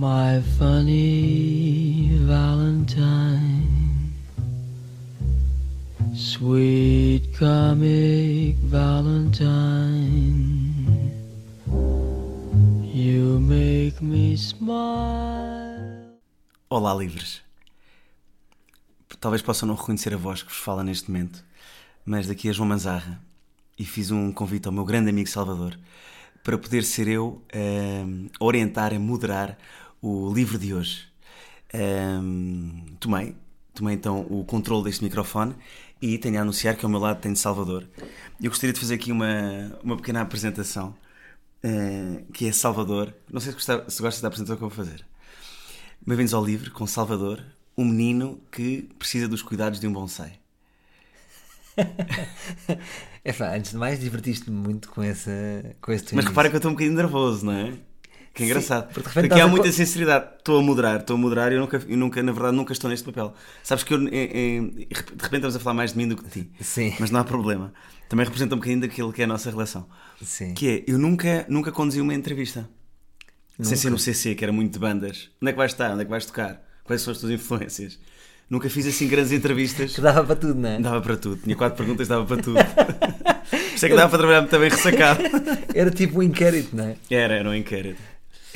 My funny Valentine, sweet comic Valentine, you make me smile. Olá, livres. Talvez possam não reconhecer a voz que vos fala neste momento, mas daqui é João Manzarra e fiz um convite ao meu grande amigo Salvador para poder ser eu a orientar, a moderar o livro de hoje. Um, tomei, tomei então o controle deste microfone e tenho a anunciar que ao meu lado tenho Salvador. Eu gostaria de fazer aqui uma, uma pequena apresentação, uh, que é Salvador. Não sei se, gosta, se gostas da apresentação que eu vou fazer. Bem-vindos ao livro com Salvador, um menino que precisa dos cuidados de um bonsai. é pá, antes de mais divertiste-me muito com, essa, com esse Mas repara que eu estou um bocadinho nervoso, não é? Que é engraçado. Sim, porque, Aqui há muita sinceridade. Estou a moderar, estou a moderar e eu nunca, eu nunca, na verdade, nunca estou neste papel. Sabes que eu, em, em, de repente estamos a falar mais de mim do que de ti. Sim. Mas não há problema. Também representa um bocadinho daquilo que é a nossa relação. Sim. Que é, eu nunca, nunca conduzi uma entrevista. Nunca. Sem ser no CC, que era muito de bandas. Onde é que vais estar? Onde é que vais tocar? Quais são as tuas influências? Nunca fiz assim grandes entrevistas. Que dava para tudo, não é? Dava para tudo. Tinha quatro perguntas, dava para tudo. Isso é que dava para trabalhar bem ressacado. Era tipo um inquérito, não é? Era, era um inquérito.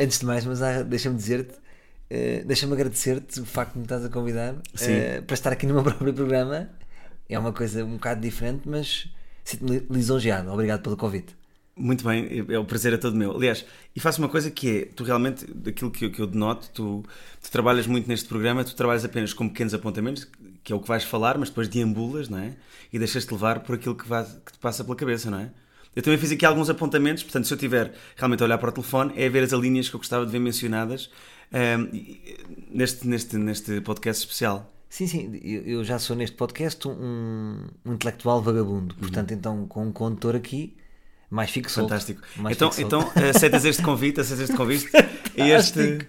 Antes de mais, mas deixa-me dizer-te, uh, deixa-me agradecer-te o facto de me estás a convidar uh, para estar aqui no meu próprio programa. É uma coisa um bocado diferente, mas sinto-me lisonjeado. Obrigado pelo convite. Muito bem, é o prazer é todo meu. Aliás, e faço uma coisa que é, tu realmente, daquilo que eu, que eu denoto, tu, tu trabalhas muito neste programa, tu trabalhas apenas com pequenos apontamentos, que é o que vais falar, mas depois deambulas, não é? E deixas-te levar por aquilo que, vai, que te passa pela cabeça, não é? Eu também fiz aqui alguns apontamentos, portanto, se eu tiver realmente a olhar para o telefone, é ver as linhas que eu gostava de ver mencionadas um, neste, neste, neste podcast especial. Sim, sim, eu já sou neste podcast um, um intelectual vagabundo, portanto, uhum. então com um condutor aqui mais fico solto. Fantástico. Mais então, então aceitas este convite, aceitas este convite. e este...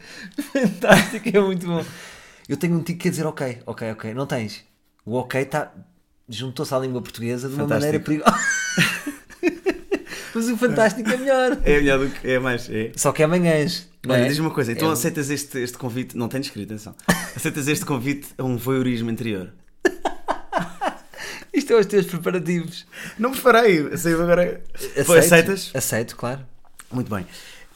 Fantástico, é muito bom. Eu tenho um tico que quer dizer ok, ok, ok. Não tens. O ok está. Juntou-se à língua portuguesa de uma fantástico. maneira perigosa. Mas o fantástico é melhor. É melhor do que. É mais. É. Só que é amanhãs. Olha, é? diz-me uma coisa, então é aceitas este, este convite. Não tens escrito, atenção. Aceitas este convite a um voyeurismo interior? Isto é os teus preparativos. Não preparei, saiu agora. Aceito, Foi, aceitas? Aceito, claro. Muito bem.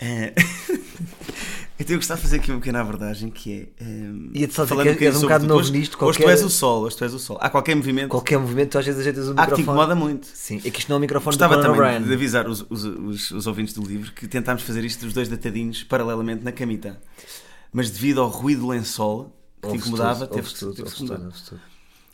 Uh... então eu gostava de fazer aqui uma pequena abordagem que é. Um... Ia-te só dizer que és um bocado novo nisto. Qualquer... Hoje tu és o sol, hoje tu és o sol. Há qualquer movimento. Qualquer movimento, tu às vezes ajeitas o microfone. Ah, que te incomoda muito. Sim, é que isto não é o microfone Gostava do também Brian. de avisar os, os, os, os ouvintes do livro que tentámos fazer isto os dois deitadinhos paralelamente na camita. Mas devido ao ruído do lençol que te incomodava, tudo. Teve tudo, tudo, tudo.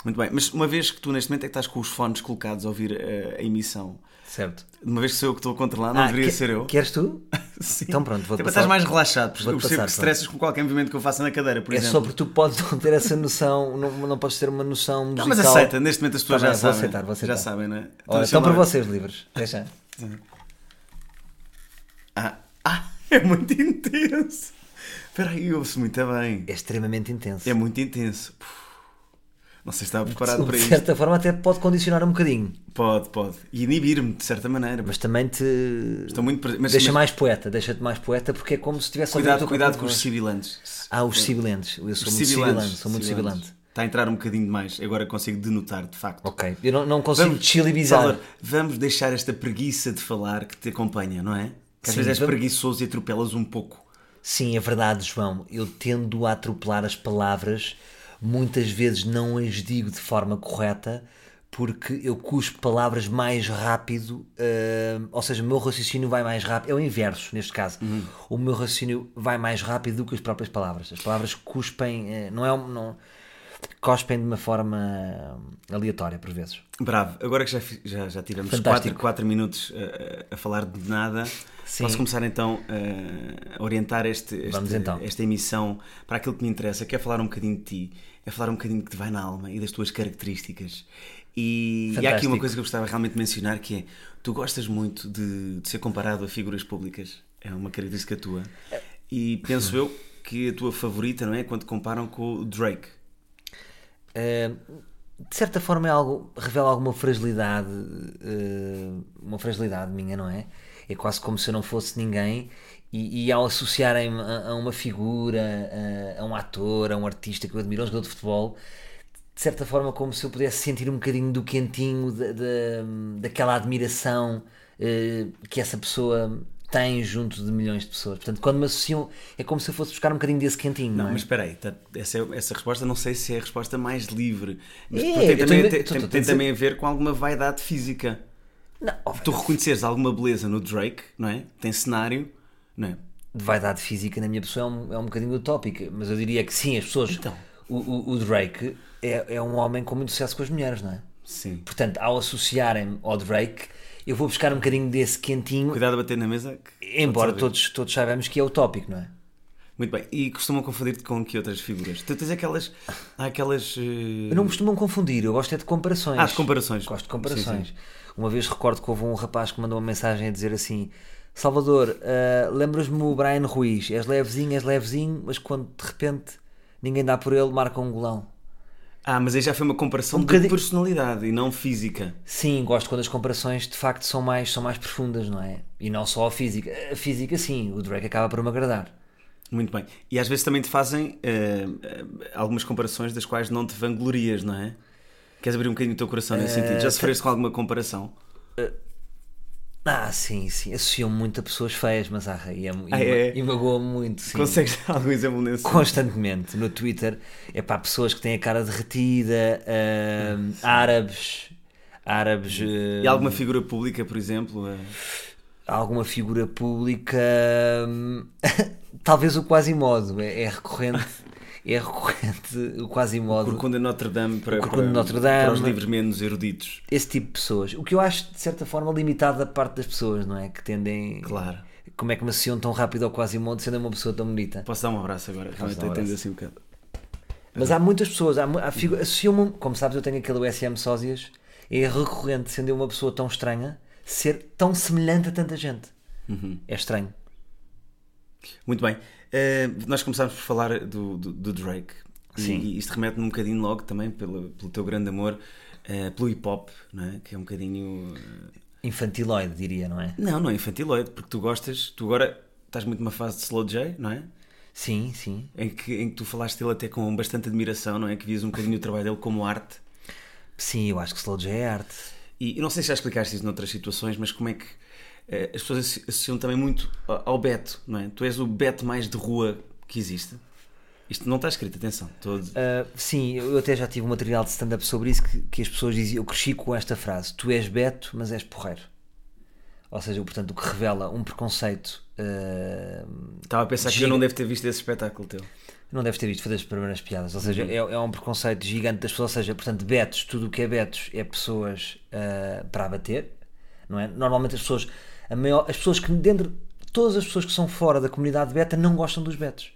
Muito bem, mas uma vez que tu neste momento é que estás com os fones colocados a ouvir a, a emissão, certo? Uma vez que sou eu que estou a controlar, não ah, deveria que, ser eu. Queres tu? Sim. Então pronto, vou Tipo, estás mais relaxado, porque eu percebo que estressas com qualquer movimento que eu faça na cadeira, por é exemplo. É só porque tu podes não ter essa noção, não, não podes ter uma noção musical. Não, mas aceita, neste momento as pessoas tá já bem, sabem. Vou aceitar, vou aceitar. Já sabem, não é? Então, então para vocês, livres. Deixa. Ah, ah, é muito intenso. Espera aí, ouve-se muito bem. É extremamente intenso. É muito intenso. Não sei se estava preparado para isso. De certa isto. forma, até pode condicionar um bocadinho. Pode, pode. E inibir-me, de certa maneira. Mas também te. Estou muito. Mas, deixa mas... mais poeta, deixa-te mais poeta, porque é como se tivesse. Cuidado, cuidado com os sibilantes. Ah, os sibilantes. Eu sou os muito sibilante. Sou muito sibilante. Está a entrar um bocadinho demais. Agora consigo denotar, de facto. Ok. Eu não, não consigo vamos, chilibizar. vamos deixar esta preguiça de falar que te acompanha, não é? Que às Sim, vezes és vamos... preguiçoso e atropelas um pouco. Sim, é verdade, João. Eu tendo a atropelar as palavras muitas vezes não as digo de forma correta porque eu cuspo palavras mais rápido, uh, ou seja, o meu raciocínio vai mais rápido. É o inverso neste caso. Uhum. O meu raciocínio vai mais rápido do que as próprias palavras. As palavras cuspem, uh, não é não cospem de uma forma aleatória por vezes. Bravo, agora que já, já, já tivemos 4, 4 minutos a, a falar de nada, Sim. posso começar então a orientar este, este então. esta emissão para aquilo que me interessa, que é falar um bocadinho de ti é falar um bocadinho que te vai na alma e das tuas características. E, e há aqui uma coisa que eu gostava realmente de mencionar que é tu gostas muito de, de ser comparado a figuras públicas. É uma característica tua. E penso eu que a tua favorita, não é? Quando comparam com o Drake. Uh, de certa forma é algo, revela alguma fragilidade, uh, uma fragilidade minha, não é? É quase como se eu não fosse ninguém E, e ao associarem-me a, a uma figura, a, a um ator, a um artista que eu admiro, a um jogador de futebol, de certa forma, como se eu pudesse sentir um bocadinho do quentinho, da, da- daquela admiração eh, que essa pessoa tem junto de milhões de pessoas. Portanto, quando me associam, é como se eu fosse buscar um bocadinho desse quentinho, não, Não, é? mas espera aí, tá- essa, essa resposta não sei se é a resposta mais livre. Mas É, tem, também, tem- tem- tem também a ver com alguma vaidade física. Não, Tu reconheceres alguma beleza no Drake, não é? Tem cenário, não é? de vaidade física na minha pessoa é um, é um bocadinho utópica, mas eu diria que sim, as pessoas. Então. O, o- o Drake é, é um homem com muito sucesso com as mulheres, não é? Sim. Portanto, ao associarem-me ao Drake, eu vou buscar um bocadinho desse quentinho, Cuidado a bater na mesa. embora todos, todos saibamos que é utópico, não é? Muito bem. E costumam confundir-te com que outras figuras? Tu tens aquelas. Há aquelas. Eu não costumam confundir, eu gosto é de comparações. Ah, de comparações. Gosto de comparações. Sim, Uma vez recordo que houve um rapaz que mandou uma mensagem a dizer assim: Salvador, ah, lembras-me o Brian Ruiz? És levezinho, és levezinho, mas quando de repente ninguém dá por ele, marca um golão. Ah, mas aí já foi uma comparação Um de bocadinho- personalidade e não física. Sim, gosto quando as comparações de facto são mais, são mais profundas, não é? E não só a física. A física, sim, o Drake acaba por me agradar. Muito bem. E às vezes também te fazem eh, algumas comparações das quais não te vanglorias, não é? Queres abrir um bocadinho o teu coração nesse sentido? Já sofreste com alguma comparação? Ah, sim, sim. Associam-me muito a pessoas feias, mas ah, e, e, Ah, é? e magoa-me muito, sim. Consegues dar algum exemplo nesse constantemente no Twitter é para pessoas que têm a cara derretida, ahm, árabes, árabes, E ahm, alguma figura pública, por exemplo? eh, alguma figura pública, talvez o Quasimodo, é, é recorrente, é recorrente o Quasimodo. Corcunda de Notre Dame para, Corcunda para, Notre Dame. para os livros menos eruditos. Esse tipo de pessoas. O que eu acho, de certa forma, limitado da parte das pessoas, não é? Que tendem. Claro. Como é que me associam tão rápido ao Quasimodo sendo uma pessoa tão bonita? Posso dar um abraço agora? Realmente um abraço. assim um bocado. Mas há muitas pessoas, há, há figu- associam-me, como sabes, eu tenho aquele USM Sósias, é recorrente, sendo uma pessoa tão estranha, ser tão semelhante a tanta gente. Uhum. É estranho. Muito bem. Eh, nós começámos por falar do, do, do Drake. E- Sim. E isto remete-me um bocadinho logo também pelo, pelo teu grande amor eh, pelo hip hop, não é? que é um bocadinho. eh, Infantiloide, diria, não é? Não, não é infantiloide, porque tu gostas, tu agora estás muito numa fase de Slow J, não é? Sim, sim. Em que, em que tu falaste dele até com bastante admiração, não é? Que vias um bocadinho o trabalho dele como arte. Sim, eu acho que Slow J é arte. E não sei se já explicaste isso noutras situações, mas como é que as pessoas associ- associam também muito ao Beto, não é? Tu és o Beto mais de rua que existe. Isto não está escrito, atenção. Estou Ah, sim, eu até já tive um material de stand-up sobre isso que, que as pessoas diziam. Eu cresci com esta frase: Tu és Beto, mas és porreiro. Ou seja, portanto, o que revela um preconceito. ah, Estava a pensar que eu Giga- não devo ter visto esse espetáculo teu. não deve ter visto fazer as primeiras piadas. Ou seja, Uhum. é, é um preconceito gigante das pessoas. Ou seja, portanto, betos, tudo o que é betos é pessoas ah, para abater, não é? Normalmente as pessoas, maior, as pessoas que dentro, todas as pessoas que são fora da comunidade beta não gostam dos betos.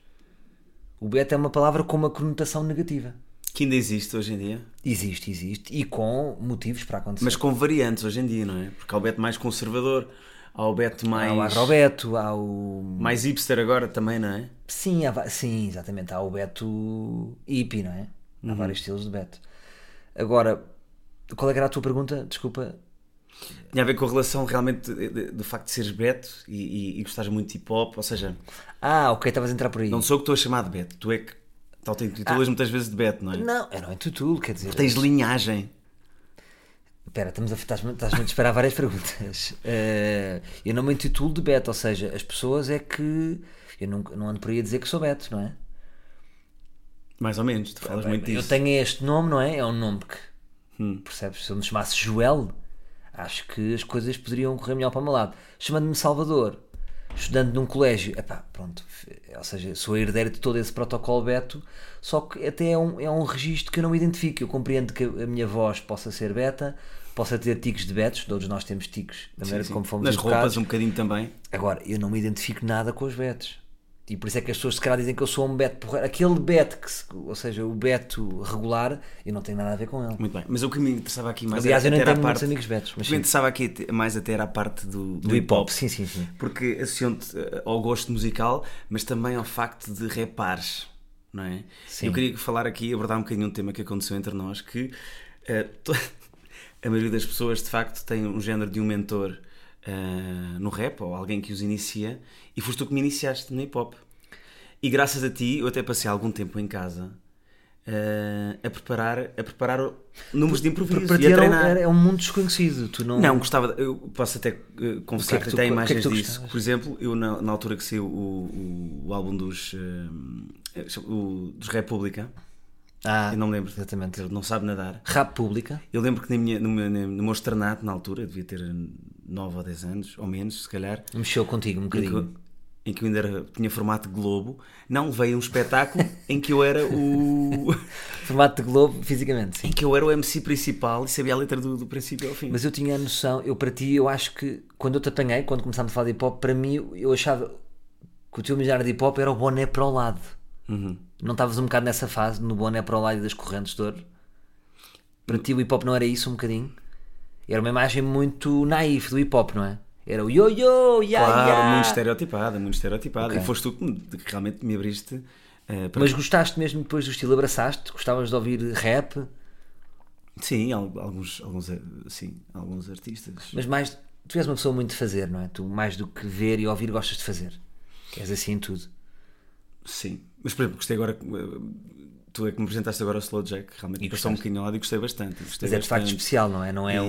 O beta é uma palavra com uma conotação negativa. Que ainda existe hoje em dia. Existe, existe, e com motivos para acontecer. Mas com variantes hoje em dia, não é? Porque há o Beto mais conservador, há o Beto mais. Há o agrobeto, há o. Mais hipster agora também, não é? Sim, há sim, exatamente. Há o beto hippie, não é? Uhum. Há vários estilos de beto. Agora, qual é que era a tua pergunta? Desculpa. Tinha a ver com a relação realmente do facto de seres Beto e, e, e gostares muito de hip hop, ou seja, Ah, ok, estavas a entrar por aí. não sou eu que estou a chamar de Beto, tu é que tal te intitulas muitas vezes de Beto, não é? Ah. Não, eu não intitulo, quer dizer. Tens linhagem. Espera, estamos a, estás-me, estás-me a esperar várias perguntas. Eh, eu não me intitulo de Beto, ou seja, as pessoas é que. Eu não, não ando por aí a dizer que sou Beto, não é? Mais ou menos, tu falas muito Eu disso. tenho este nome, não é? É um nome que. Hum. Percebes? Se eu me chamasse Joel, acho que as coisas poderiam correr melhor para o meu lado. Chamando-me Salvador, estudando num colégio, epá, pronto. Ou seja, sou herdeiro de todo esse protocolo Beto, só que até é um, é um registro que eu não me identifico. Eu compreendo que a minha voz possa ser beta, possa ter ticos de betos, todos nós temos ticos, da maneira Sim, como fomos Nas educados. roupas um bocadinho também. Agora, eu não me identifico nada com os betos. E por isso é que as pessoas se calhar dizem que eu sou um beto porreiro. Aquele beto, que se- ou seja, o beto regular, eu não tenho nada a ver com ele. Muito bem. Mas o que me interessava aqui mais Aliás, eu nem era tenho parte... amigos betos, mas O que me interessava aqui mais até era a parte do, do, Do hip hop, sim, sim, sim. Porque associam-te eh, ao gosto musical, mas também ao facto de repares, não é? Sim. Eu queria falar aqui, abordar um bocadinho um tema que aconteceu entre nós, que to- a maioria das pessoas de facto tem um género de um mentor ah, no rap, ou alguém que os inicia, e foste tu que me iniciaste no hip hop. E graças a ti, eu até passei algum tempo em casa ah, a, preparar, a preparar números de improviso Para e ti a treinar. era- é um mundo desconhecido. Tu não. Não, gostava, eu posso até uh, confessar que é que tu- até o que é que imagens disso. gostavas? Por exemplo, eu na, na altura que saiu o, o, o álbum dos, um, o- dos República, Ah, eu não me lembro, Exatamente. ele não sabe nadar. Rap pública. Eu lembro que na minha, no, meu, no meu externato, na altura, eu devia ter 9 ou 10 anos, ou menos, se calhar, Mexeu contigo um bocadinho. em que eu ainda era- tinha formato de Globo, não levei a um espetáculo em que eu era o. Formato de Globo, fisicamente, sim. em que eu era o MC principal e sabia a letra do, do princípio ao fim. Mas eu tinha a noção, eu para ti, eu acho que quando eu te apanhei, quando começámos a falar de hip hop, para mim eu achava que o teu imaginário de hip hop era o boné para o lado. Uhum. Não estavas um bocado nessa fase, no boné para o lado e das correntes de ouro? Para ti o hip hop não era isso um bocadinho? Era uma imagem muito naif do hip hop, não é? Era o yo-yo, ya Claro, ya. muito estereotipada, muito estereotipada. Ok. E foste tu que, me- que realmente me abriste eh, para. Mas gostaste mesmo depois do estilo? Abraçaste? Gostavas de ouvir rap? Sim, al- alguns, alguns, eh, sim, alguns artistas. Mas mais, tu és uma pessoa muito de fazer, não é? Tu mais do que ver e ouvir gostas de fazer. És assim em tudo. Sim. Mas, por exemplo, gostei agora. eh, Tu é que me apresentaste agora o Slow Jack, realmente E passou um bocadinho ao lado e gostei bastante. Gostei Mas é de facto especial, não é? Não é E-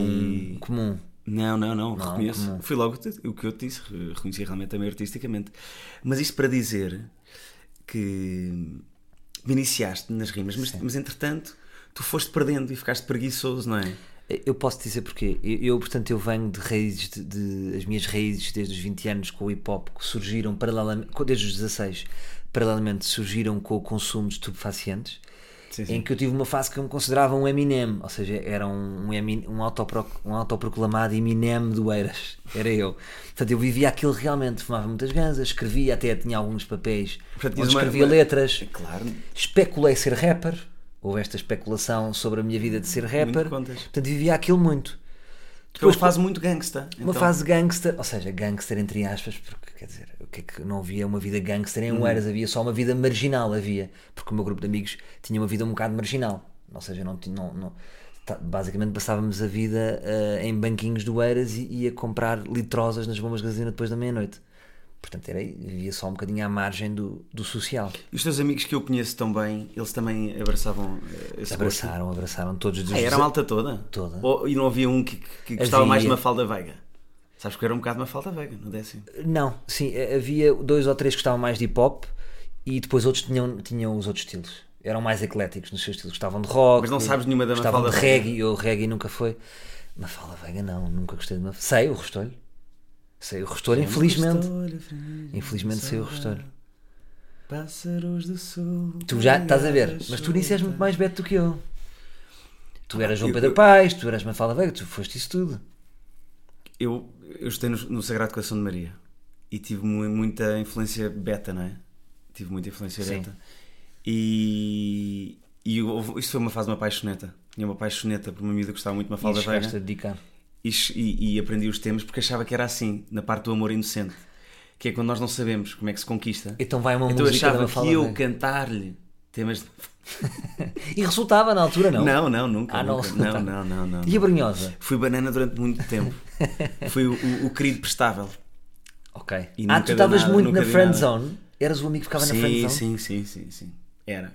um comum. Não, não, não, Não, reconheço. comum. Foi logo o que eu te disse, re- reconheci realmente também artisticamente. Mas isto para dizer que me iniciaste nas rimas, mas, mas entretanto tu foste perdendo e ficaste preguiçoso, não é? Eu posso dizer porquê. Eu, eu, portanto, eu venho de raízes, de, de- as minhas raízes desde os 20 anos com o hip hop que surgiram paralelamente, desde os 16, paralelamente surgiram com o consumo de estupefacientes, Sim, sim. em que eu tive uma fase que eu me considerava um Eminem, ou seja, era um, um, Emin- um, autopro, um autoproclamado Eminem do Eiras, era eu. Portanto, eu vivia aquilo realmente, fumava muitas ganzas, escrevia, até tinha alguns papéis Portanto, onde uma- escrevia uma- letras. Claro. Especulei ser rapper, houve esta especulação sobre a minha vida de ser rapper, portanto vivia aquilo muito. Depois faz muito gangsta. Uma então. fase gangster, ou seja, gangster entre aspas, porque quer dizer, que é que não havia uma vida gangster em Oeiras, havia só uma vida marginal, havia, porque o meu grupo de amigos tinha uma vida um bocado marginal, ou seja, não não, não- tá- basicamente passávamos a vida eh, em banquinhos do Oeiras e ia comprar litrosas nas bombas de gasolina depois da meia-noite. Portanto, era, vivia só um bocadinho à margem do, do social. E os teus amigos que eu conheço tão bem, eles também abraçavam eh, esse gosto? Abraçaram, abraçaram todos os Ah, era a malta toda? Toda. Ou- e não havia um que, que gostava mais de Havia. uma falda veiga? Sabes que era um bocado uma falda veiga, no décimo. Não, sim, eh, havia dois ou três que gostavam mais de hip hop e depois outros tinham, tinham os outros estilos. Eram mais ecléticos nos seus estilos. Gostavam de rock. Mas não sabes nenhuma da Gostavam de Mafalda Veiga? reggae. Eu reggae nunca foi. Mafalda Veiga não, nunca gostei de Mafalda. Sei o Restolho. Sei o Restolho, infelizmente. Infelizmente sei o Restolho. Pássaros do sul. Tu já estás a ver, mas tu nisso és muito mais beto do que eu. Tu eras João Pedro Paes, tu eras Mafalda Veiga, tu foste isso tudo. Eu, eu estou no, no Sagrado Coração de Maria e tive mu- muita influência beta, não é? Tive muita influência Sim. beta. E, e isto foi uma fase de uma paixoneta. Tinha uma paixoneta por uma miúda que gostava muito de uma falda a veiga. dedicar. E, e, e aprendi os temas porque achava que era assim, na parte do amor inocente. Que é quando nós não sabemos como é que se conquista. Então vai uma Então música achava que eu cantar-lhe temas de... E resultava na altura, não? Não, não, nunca. Ah, não nunca. resultava. não, não, não, não. E a Brunhosa? Fui banana durante muito tempo. Fui o, o- o querido prestável. Ok. E ah, tu estavas muito na friend zone? Eras o amigo que ficava na friend Sim, zone? sim, sim, sim, sim. Era.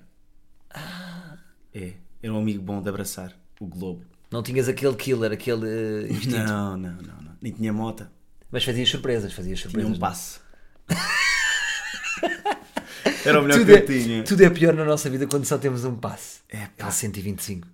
É. Era um amigo bom de abraçar. O Globo. Não tinhas aquele killer, aquele eh, instinto. Não, não, não, não. Nem tinha mota. Mas fazias surpresas, fazias Tinha surpresas. um passe. Era o melhor Tudo que eu é, tinha. tudo é pior na nossa vida quando só temos um passe. É, pá. Aquele 125.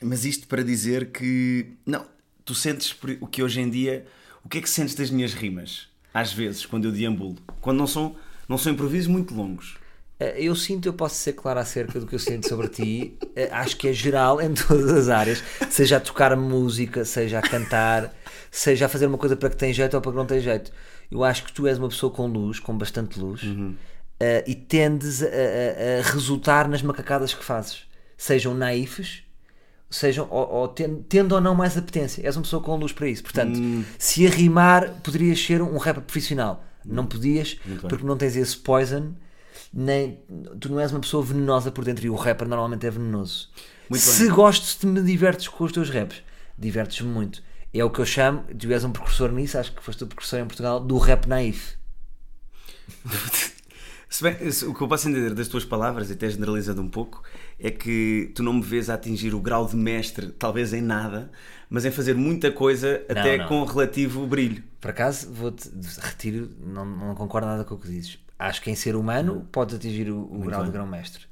Mas isto para dizer que. Não, tu sentes o que hoje em dia. O que é que sentes das minhas rimas? Às vezes, quando eu deambulo. Quando não são, não são improvisos muito longos. Eh, Eu sinto, eu posso ser claro acerca do que eu sinto sobre ti. Eh, Acho que é geral em todas as áreas. Seja a tocar música, seja a cantar, seja a fazer uma coisa para que tem jeito ou para que não tem jeito. Eu acho que tu és uma pessoa com luz, com bastante luz, eh, e tendes a, a- a resultar nas macacadas que fazes. Sejam naifes, sejam ou, ou ten- tendo ou não mais apetência. És uma pessoa com luz para isso. Portanto, se a rimar, poderias ser um rapper profissional. Não podias, porque não tens esse poison, nem tu não és uma pessoa venenosa por dentro e o rapper normalmente é venenoso. Muito se bem. gostes de me divertes com os teus raps, divertes-me muito. É o que eu chamo, tu és um precursor nisso, acho que foste o precursor em Portugal, do rap naif. Se bem, se- o que eu posso entender das tuas palavras, e até generalizando um pouco, é que tu não me vês a atingir o grau de mestre, talvez em nada, mas em fazer muita coisa até não. com relativo brilho. Por acaso, vou-te retiro, não, não concordo nada com o que dizes. Acho que em ser humano podes atingir o, o grau de grão-mestre.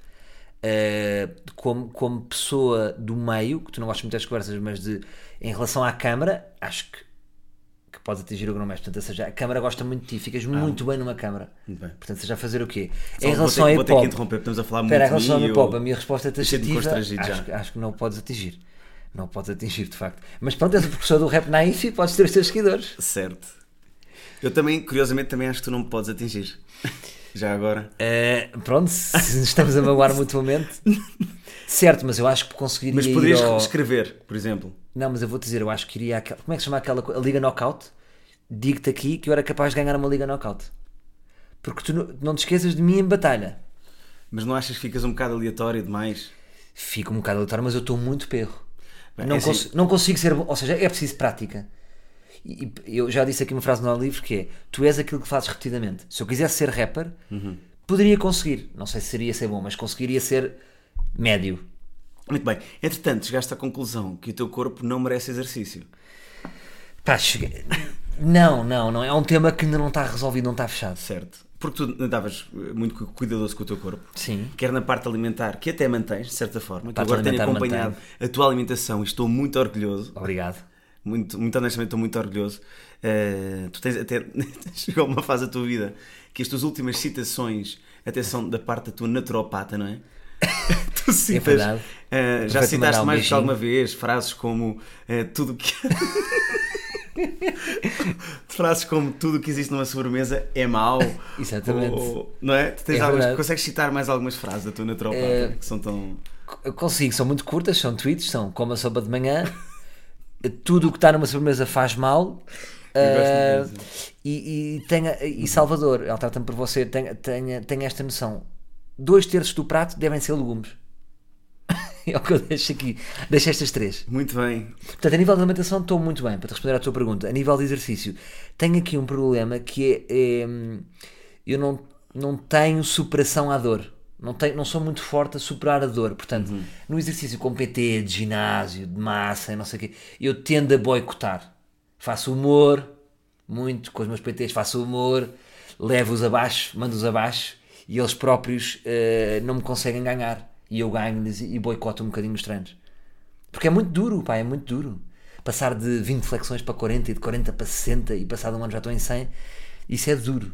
Eh, como, como pessoa do meio, que tu não gostas muito das conversas, mas de, em relação à câmara, acho que podes atingir o grão-mestre. Portanto, ou seja, a câmara gosta muito de ti, ficas muito bem numa câmara. Muito bem. Portanto, seja a fazer o quê? Só em vou relação ter- ao vou ter que hip-hop. interromper, estamos a falar muito Espera, em relação ao hip-hop, eu- a minha resposta é taxativa. Acho, que- acho que não podes atingir. Não podes atingir, de facto. Mas pronto, és o professor do rap naif e podes ter os teus seguidores. Certo. Eu também, curiosamente, também acho que tu não me podes atingir. Já agora. Uh, pronto, estamos a magoar mutuamente. Certo, mas eu acho que conseguiria Mas poderias ao... escrever, por exemplo. Não, mas eu vou-te dizer, eu acho que iria àquela... Como é que se chama aquela coisa? A Liga Knockout? Digo-te aqui que eu era capaz de ganhar uma Liga Knockout. Porque tu não, não te esqueças de mim em batalha. Mas não achas que ficas um bocado aleatório demais? Fico um bocado aleatório, mas eu estou muito perro. Bem, não, é assim- cons- não consigo ser bom. Ou seja, é preciso prática. E, e eu já disse aqui uma frase no livro que é: Tu és aquilo que fazes repetidamente. Se eu quisesse ser rapper, Uhum. poderia conseguir. Não sei se seria ser bom, mas conseguiria ser médio. Muito bem. Entretanto, chegaste à conclusão que o teu corpo não merece exercício. Pá, cheguei- Não, não, não. É um tema que ainda não está resolvido, não está fechado. Certo. Porque tu andavas eh, muito cu- cuidadoso com o teu corpo. Sim. Quer na parte alimentar, que até mantens, de certa forma. Que agora tenho acompanhado a tua alimentação e estou muito orgulhoso. Obrigado. Muito, muito honestamente, estou muito orgulhoso. Eh, tu tens até. Chegou uma fase da tua vida que as tuas últimas citações até são da parte da tua naturopata, não é? tu citas. verdade. eh, já citaste mais do que beijinho. alguma vez frases como eh, tudo que. frases como tudo que existe numa sobremesa é mau. Exatamente. Ou- não é? Tu tens É algumas- consegues citar mais algumas frases da tua naturopata É. que são tão. Eu consigo, são muito curtas, são tweets, são como a sopa de manhã, tudo o que está numa sobremesa faz mal. Ah, e, e, tenha, e Salvador, ela trata-me por você, tenha, tenha, tenha esta noção: dois terços do prato devem ser legumes. é o que eu deixo aqui. Deixo estas três. Muito bem. Portanto, a nível de alimentação estou muito bem, para te responder à tua pergunta. A nível de exercício, tenho aqui um problema que é, é, eu não, não tenho superação à dor. Não, tenho, não sou muito forte a superar a dor. Portanto, no exercício com PT, de ginásio, de massa não sei o quê, eu tendo a boicotar. Faço humor, muito, com os meus PTs faço humor, levo-os abaixo, mando-os abaixo e eles próprios eh, não me conseguem ganhar. E eu ganho-lhes e boicoto um bocadinho os treinos. Porque é muito duro, pá, é muito duro. Passar de 20 flexões para 40 e de 40 para 60 e passado um ano já estou em 100, isso é duro.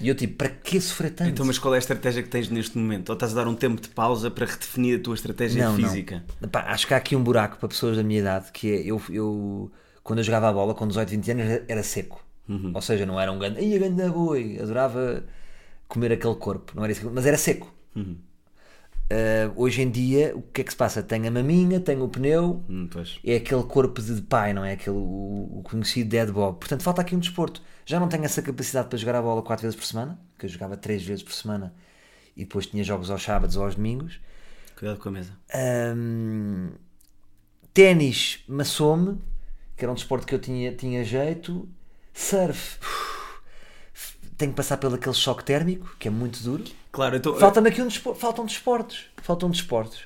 E eu tipo, para que sofrer tanto? Então, mas qual é a estratégia que tens neste momento? Ou estás a dar um tempo de pausa para redefinir a tua estratégia não, física? Não. Pá, acho que há aqui um buraco para pessoas da minha idade que é eu, eu quando eu jogava a bola com 18, 20 anos era- seco. Ou seja, não era um grande, ia grande boi, adorava comer aquele corpo, não era isso, mas era seco. Uh, hoje em dia, o que é que se passa? Tenho a maminha, tenho o pneu, Hum, é aquele corpo de pai, não é? Aquele, o, o conhecido dead bob. Portanto, falta aqui um desporto. Já não tenho essa capacidade para jogar a bola 4 vezes por semana, que eu jogava 3 vezes por semana e depois tinha jogos aos sábados ou aos domingos. Cuidado com a mesa. Hum, Ténis maçou-me, que era um desporto que eu tinha, tinha jeito. Surf, tenho que passar pelo aquele choque térmico, que é muito duro. Claro, então, Falta-me aqui um desporto, faltam desportos. Faltam desportos.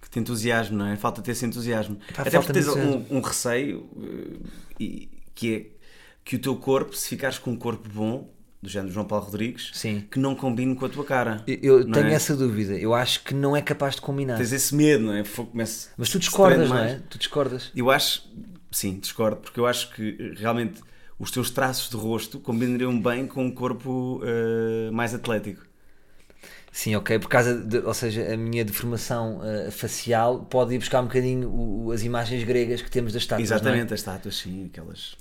que te entusiasmo, não é? Falta ter esse entusiasmo. Pá, Até porque tens um, um receio eh, e, que é que o teu corpo, se ficares com um corpo bom, do género João Paulo Rodrigues, Sim. que não combine com a tua cara. Eu, eu tenho é? essa dúvida. Eu acho que não é capaz de combinar. Tens esse medo, não é? Comece- Mas tu discordas, não é? Tu discordas. Eu acho, sim, discordo, porque eu acho que eh, realmente os teus traços de rosto combinariam bem com um corpo eh, mais atlético. Sim, ok. Por causa de, ou seja, a minha deformação eh, facial pode ir buscar um bocadinho o- as imagens gregas que temos das estátuas. é? Exatamente, as estátuas, sim, aquelas.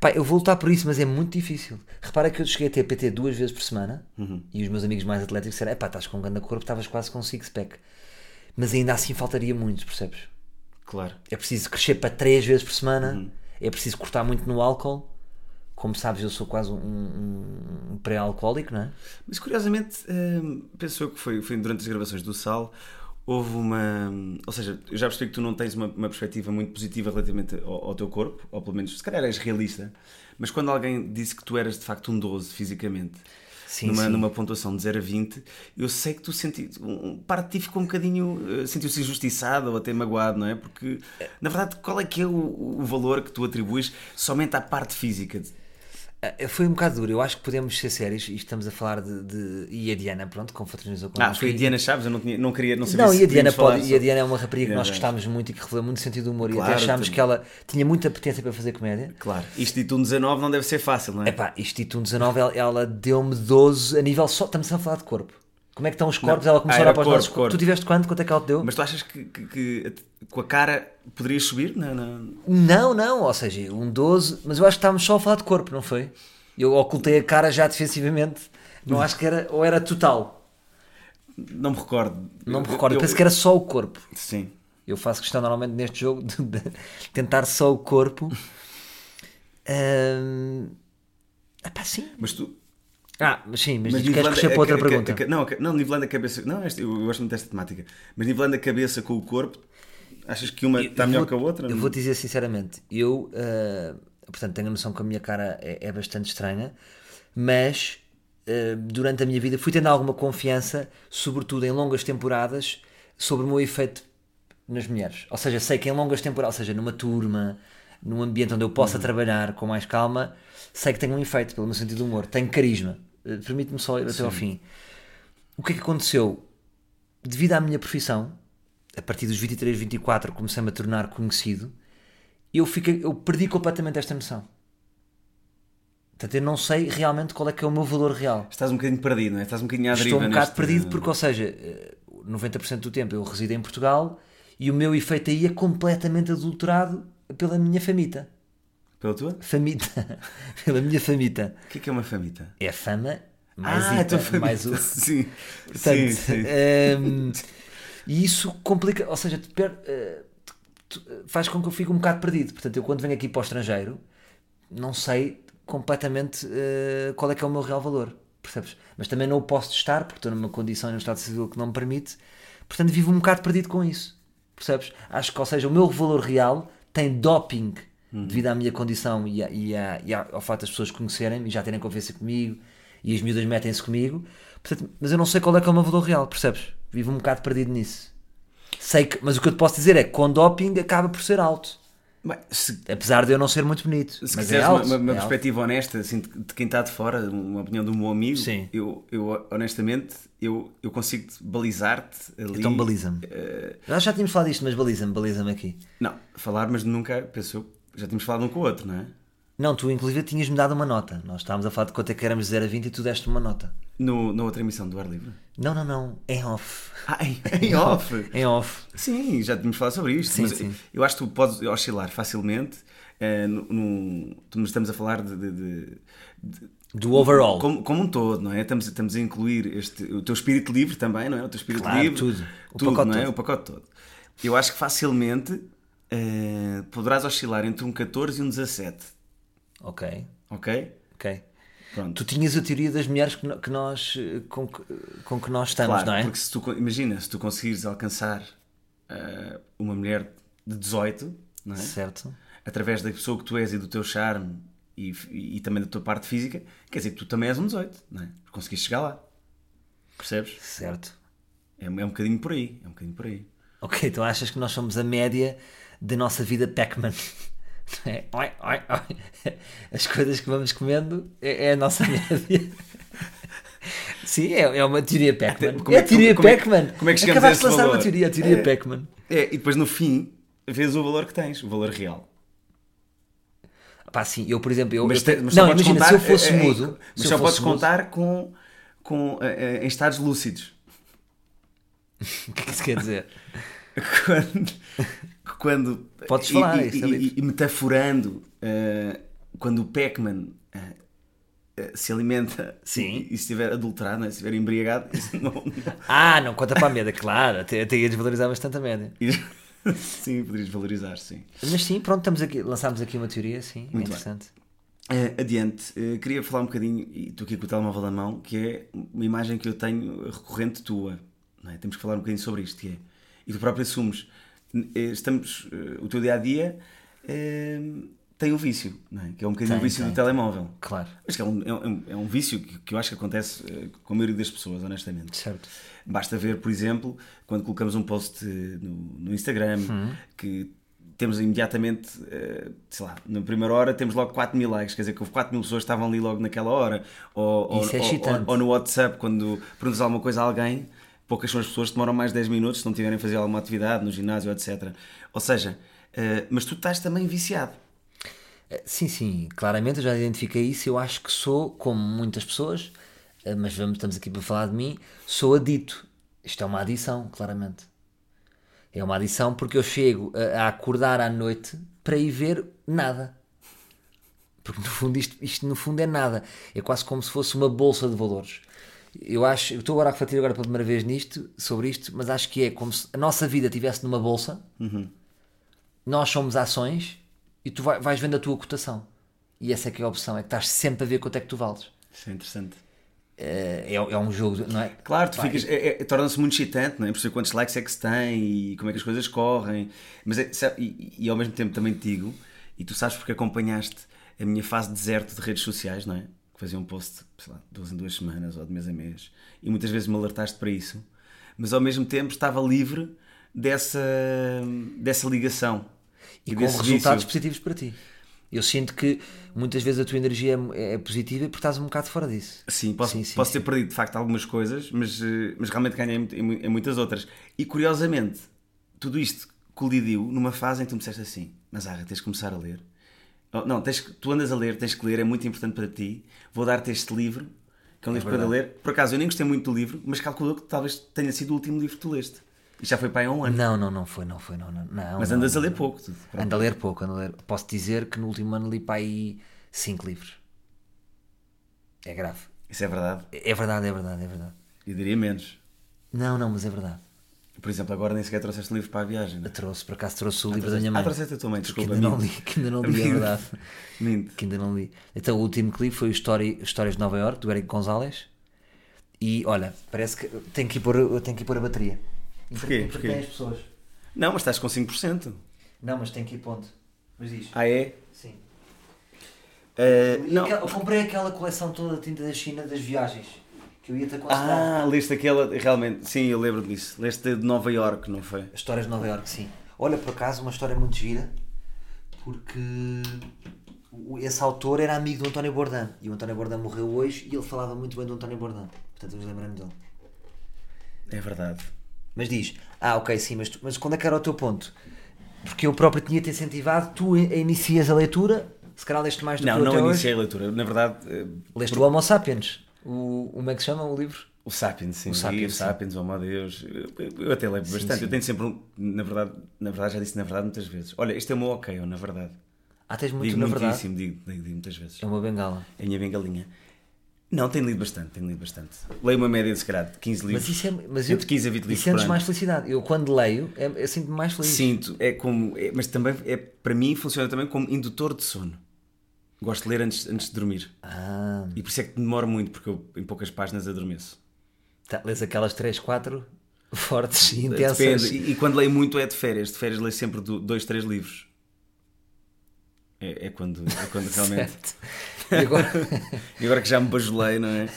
Pá, eu vou lutar por isso, mas é muito difícil. Repara que eu cheguei a ter PT duas vezes por semana Uhum. e os meus amigos mais atléticos disseram: pá, estás com um grande corpo, estavas quase com um six-pack. Mas ainda assim faltaria muito, percebes? Claro. É preciso crescer para três vezes por semana, Uhum. é preciso cortar muito no álcool. Como sabes, eu sou quase um, um- um pré-alcoólico, não é? Mas curiosamente, hum, penso eu que foi, foi durante as gravações do Sal, houve uma. Ou seja, eu já percebi que tu não tens uma, uma perspectiva muito positiva relativamente ao, ao teu corpo, ou pelo menos, se calhar és realista, mas quando alguém disse que tu eras de facto um 12 fisicamente, Sim, numa, sim. numa pontuação de 0 a 20, eu sei que tu senti. Um, parte de ti ficou um bocadinho. eh, sentiu-se injustiçado ou até magoado, não é? Porque, na verdade, qual é que é o, o valor que tu atribuis somente à parte física? Ah, Foi um bocado duro, eu acho que podemos ser sérios e estamos a falar de. de- E a Diana, pronto, confraternizou connosco. Ah, foi a E- Diana Chaves, eu não, tinha, não queria. Não, sabia Não, se e a Diana pode, e a sobre- Diana é uma rapariga que nós gostámos muito e que revelou muito sentido do humor e Claro, até achámos também. que ela tinha muita potência para fazer comédia. Claro, isto de um 19 não deve ser fácil, não é? Epá, isto e 19, ela, ela deu-me 12 a nível só. Estamos a falar de corpo. Como é que estão os corpos? ela começou Ah, a olhar para os corpo. Tu tiveste quanto? Quanto é que ela te deu? Mas tu achas que, que- que com a cara poderias subir? Não, não. Não, não, ou seja, um 12, mas eu acho que estávamos só a falar de corpo, não foi? Eu ocultei a cara já defensivamente. Não acho que era. Ou era total. Não me recordo. Não me Eu- recordo. eu- Penso que era só o corpo. Sim. Eu faço questão normalmente neste jogo de, de tentar só o corpo. Ahm, epá, sim. Mas tu. Ah, mas sim, mas, Mas queres crescer para outra a- pergunta? a- não, a- não, nivelando a cabeça. Não, este- eu gosto muito desta temática. Mas nivelando a cabeça com o corpo, achas que uma está Eu melhor vou- que a outra? Eu vou te dizer sinceramente, eu, ah, portanto, tenho a noção que a minha cara é, é bastante estranha, mas ah, durante a minha vida fui tendo alguma confiança, sobretudo em longas temporadas, sobre o meu efeito nas mulheres. Ou seja, sei que em longas temporadas, ou seja, numa turma, num ambiente onde eu possa Uhum. trabalhar com mais calma, sei que tenho um efeito pelo meu sentido de humor, tenho carisma. Ah, Permite-me só ir até ao fim. O que é que aconteceu? Devido à minha profissão, a partir dos 23, 24, comecei-me a tornar conhecido, eu, fiquei, eu perdi completamente esta noção. Portanto, eu não sei realmente qual é que é o meu valor real. Estás um bocadinho perdido, não é? Estás um bocadinho à deriva Estou um bocado neste- perdido porque, ou seja, eh, 90% do tempo eu resido em Portugal e o meu efeito aí é completamente adulterado pela minha famita. Pela tua? Famita. pela minha famita. O que é que é uma famita? É a fama mais ah, ita, famita. mais o... Sim. Portanto, sim, sim. ehm, e isso complica, ou seja, per- tu- tu- faz com que eu fique um bocado perdido. Portanto, eu quando venho aqui para o estrangeiro, não sei completamente eh, qual é que é o meu real valor, percebes? Mas também não o posso testar, porque estou numa condição e num estado civil que não me permite. Portanto, vivo um bocado perdido com isso, percebes? Acho que, ou seja, o meu valor real tem doping devido à minha condição e, a- e a- e ao facto das pessoas conhecerem-me e já terem confiança comigo e as miúdas metem-se comigo. Portanto, mas eu não sei qual é que é o meu valor real, percebes? Vivo um bocado perdido nisso. Sei que, mas o que eu te posso dizer é que com doping acaba por ser alto. Bem, se, Apesar de eu não ser muito bonito. se mas é quiseres alto. uma, uma é alto. perspectiva honesta, assim, de, quem está de fora, uma opinião de um meu amigo, Sim. Eu, eu honestamente eu, eu consigo balizar-te ali. Então baliza-me. Nós já tínhamos falado disto, mas baliza-me, baliza-me aqui. não, falar, mas nunca, penso já tínhamos falado um com o outro, não é? Não, tu inclusive tinhas-me dado uma nota. Nós estávamos a falar de quanto é que éramos de 0 a 20 e tu deste uma nota. No, na outra emissão do Ar Livre. Não, não, não. Em off. Ah, em, em off! Em off. Sim, já tínhamos falado sobre isto. Sim, mas sim. Eu acho que tu podes oscilar facilmente. eh, no, no- estamos a falar de, de- de- de- Do overall. como, como um todo, não é? Estamos, estamos a incluir este, o teu espírito livre também, não é? O teu espírito Claro, livre. tudo. O tudo pacote não é? todo. O pacote todo. Eu acho que facilmente eh, poderás oscilar entre um 14 e um 17. Ok. Ok? Ok. Pronto. Tu tinhas a teoria das mulheres que, nós, eh, com, que, com que nós estamos, claro, não é? porque se tu, imagina, se tu conseguires alcançar eh, uma mulher de 18, não é? Certo. através da pessoa que tu és e do teu charme e, e- e também da tua parte física, quer dizer que tu também és um 18, não é? Conseguiste chegar lá. Percebes? Certo. É, é um bocadinho por aí. É um bocadinho por aí. Ok, então achas que nós somos a média da nossa vida Pac-Man? É? Oi, oi, oi. As coisas que vamos comendo é, é a nossa média. Sim, é, é uma teoria Pac-Man. É a teoria como é que- Pac-Man. como é que chegamos a Acabaste de esse lançar uma valor? teoria, a teoria É. Pac-Man. É, e depois no fim vês o valor que tens, o valor real. Pá, sim, eu por exemplo, eu, Mas, te- mas não, imagina, contar, se eu fosse mudo, mas só podes mudo- contar com, com, eh, eh, em estados lúcidos. o que é que isso quer dizer? quando, quando Podes e- falar, e, é e- e eh, quando o Pac-Man eh, se alimenta Sim. e, e se estiver adulterado, não é? se estiver embriagado, não, não- Ah, não conta para a média, claro, até, até ia desvalorizar bastante a média. sim, poderias valorizar, sim. Mas sim, pronto, estamos aqui, lançámos aqui uma teoria, sim, bem. interessante. Eh, adiante, Eh, queria falar um bocadinho, e estou aqui com o telemóvel na mão, que é uma imagem que eu tenho recorrente tua. é? Temos que falar um bocadinho sobre isto, que é e tu próprio assumes. Eh, Estamos, eh, o teu dia a dia eh, tem o vício, não é? que é um bocadinho o vício tem. do telemóvel. Claro. Mas que é um, é um, é um vício que, que eu acho que acontece com a maioria das pessoas, honestamente. Certo. Basta ver, por exemplo, quando colocamos um post no, no Instagram, Uhum. que temos imediatamente, sei lá, na primeira hora temos logo 4 mil likes, quer dizer que houve 4 mil pessoas que estavam ali logo naquela hora. Ou, ou, Isso é ou- ou no WhatsApp, quando perguntas alguma coisa a alguém, poucas são as pessoas que demoram mais de 10 minutos se não tiverem a fazer alguma atividade no ginásio, etc. Ou seja, eh, mas tu estás também viciado. Eh, Sim, sim, claramente eu já identifiquei isso. Eu acho que sou, como muitas pessoas, eh, mas vamos, estamos aqui para falar de mim, sou adito. Isto é uma adição, claramente. É uma adição porque eu chego a, a acordar à noite para ir ver nada. Porque no fundo isto, isto no fundo é nada. É quase como se fosse uma bolsa de valores. Eu acho, eu estou agora a refletir agora pela primeira vez nisto, sobre isto, mas acho que é como se a nossa vida estivesse numa bolsa, nós somos ações e tu vai- vais vendo a tua cotação. E essa é que é a opção, é que estás sempre a ver quanto é que tu vales. Isso é interessante. É, é, é um jogo, não é? Claro, tu ficas, é- é- torna-se muito excitante, não é? Perceber quantos likes é que se tem e como é que as coisas correm. Mas é- e, e ao mesmo tempo também te digo, e tu sabes porque acompanhaste a minha fase de deserto de redes sociais, não é? Fazia um post, sei lá, duas em duas semanas ou de mês a mês, e muitas vezes me alertaste para isso, mas ao mesmo tempo estava livre dessa, dessa ligação e com desse resultados vício. positivos para ti. Eu sinto que muitas vezes a tua energia é, é positiva porque estás um bocado fora disso. Sim, posso, Sim, sim, posso sim. ter perdido de facto algumas coisas, mas, eh, mas realmente ganhei em em, mu- em muitas outras. E curiosamente, tudo isto colidiu numa fase em que tu me disseste assim: Mas Arra, tens de começar a ler. Oh, não, tens, tu andas a ler, tens que ler, é muito importante para ti. Vou dar-te este livro, que é um livro para verdade. ler. Por acaso, eu nem gostei muito do livro, mas calculo que talvez tenha sido o último livro que tu leste. E já foi para aí há um ano. Não, não, não foi, não foi, não, não. não mas andas não. a ler pouco. Tu, pronto. Ando a ler pouco, ando a ler. Posso dizer que no último ano li para aí 5 livros. É grave. Isso é verdade. É verdade, é verdade, é verdade. Eu diria menos. Não, não, mas é verdade. Por exemplo, agora nem sequer trouxeste livro para a viagem. não é? Eu trouxe, por acaso trouxe o livro da minha mãe. Ah, trouxeste a tua mãe, que desculpa. ainda não li, que ainda não li, é verdade. Minto. Que ainda não li. Então o último que li foi o Story, Histórias de Nova York, do Eric Gonzalez. E olha, parece que tenho que ir pôr, tenho que ir pôr a bateria. Porquê? Entretém Porquê? as pessoas. Não, mas estás com 5%. Não, mas tem que ir ponto. Mas diz. Ah, é? Sim. E não. Eu comprei aquela coleção toda de tinta da China das viagens. Que eu ia-te aconselhar. Ah, leste aquela. Realmente, sim, eu lembro disso. Leste de Nova York, não foi? Histórias de Nova York, sim. Olha, por acaso, uma história muito gira, porque esse autor era amigo do António Bourdain, e o António Bourdain morreu hoje, e ele falava muito bem do António Bourdain, portanto eu lembrei-me dele. É verdade. Mas diz, ah, ok, sim, mas, tu- mas quando é que era o teu ponto? Porque eu próprio tinha-te incentivado, tu in- inicias a leitura, se calhar leste mais do Não, que eu não até iniciei hoje. a leitura. Na verdade, eh, Leste o Homo Sapiens, o, como é que se chama o livro? o Sapiens, sim. O Sapiens, o Sapiens, oh meu Deus. Eu, eu até leio bastante. sim. Eu tenho sempre um. Na verdade, na verdade, já disse na verdade muitas vezes. Olha, este é o meu ok, na verdade. Ah, tens muito, digo na verdade. digo, digo, digo muitas vezes. É uma bengala. É a minha bengalinha. Não, tenho lido bastante, tenho lido bastante. Leio uma média de calhar de 15 livros. Mas isso é. Mas eu, Entre 15 a 20 e livros sentes por ano. mais felicidade. Eu quando leio, é, eu sinto-me mais feliz. Sinto, é como. é- mas também, é, para mim, funciona também como indutor de sono. Gosto de ler antes, antes de dormir. Ah, E por isso é que demoro muito, porque eu em poucas páginas adormeço. tá, lês aquelas 3, 4 fortes e intensas. Depende. E, e quando leio muito é de férias. De férias leio sempre do- dois, três livros. É, é quando, é quando realmente. E agora... E agora que já me bajulei, não é?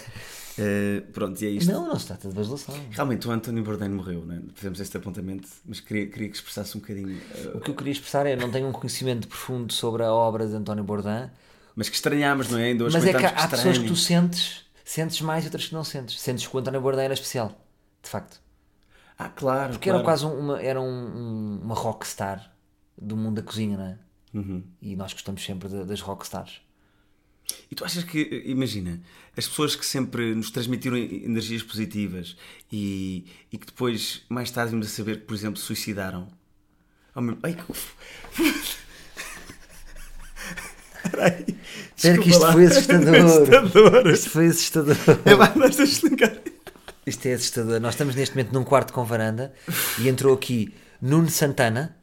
Eh, pronto, e é isto. não, não se trata de bajulação. Realmente o António Bourdain morreu, não é? Fizemos este apontamento, mas queria, queria que expressasse um bocadinho. eh, O que eu queria expressar é, não tenho um conhecimento profundo sobre a obra de António Bourdain, mas que estranhámos, não é? Ainda hoje mas é que há pessoas que tu sentes, sentes mais e outras que não sentes. Sentes que o António Bourdain era especial, de facto. Ah, claro. Porque claro. era quase um- uma, era um, um- uma rockstar do mundo da cozinha, não é? Uhum. E nós gostamos sempre de- das rockstars. E tu achas que, imagina, as pessoas que sempre nos transmitiram energias positivas e, e que depois, mais tarde, vimos a saber que, por exemplo, suicidaram. Oh, meu... Ai, que... Peraí. Espera que isto lá. foi assustador. assustador. Isto foi assustador. É, deixa eu explicar. Isto é assustador. Nós estamos neste momento num quarto com varanda e entrou aqui Nuno Santana,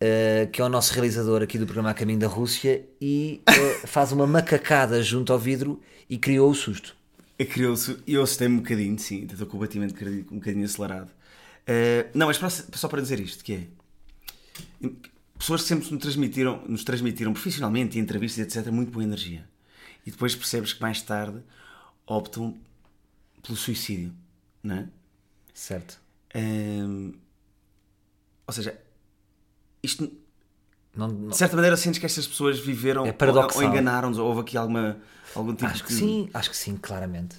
eh, que é o nosso realizador aqui do programa A Caminho da Rússia, e eh, faz uma macacada junto ao vidro e criou o susto. E Criou-se, eu assustei-me um bocadinho, sim, estou com o batimento cardíaco um bocadinho acelerado. Eh, não, mas para- só para dizer isto, que é... Pessoas que sempre nos transmitiram, nos transmitiram profissionalmente, em entrevistas, etc., muito boa energia. E depois percebes que mais tarde optam pelo suicídio, não é? Certo. Hum, ou seja, isto Não, não- de certa maneira sentes que estas pessoas viveram É ou enganaram-nos, ou houve aqui alguma, algum tipo Acho que de. sim, acho que sim, claramente.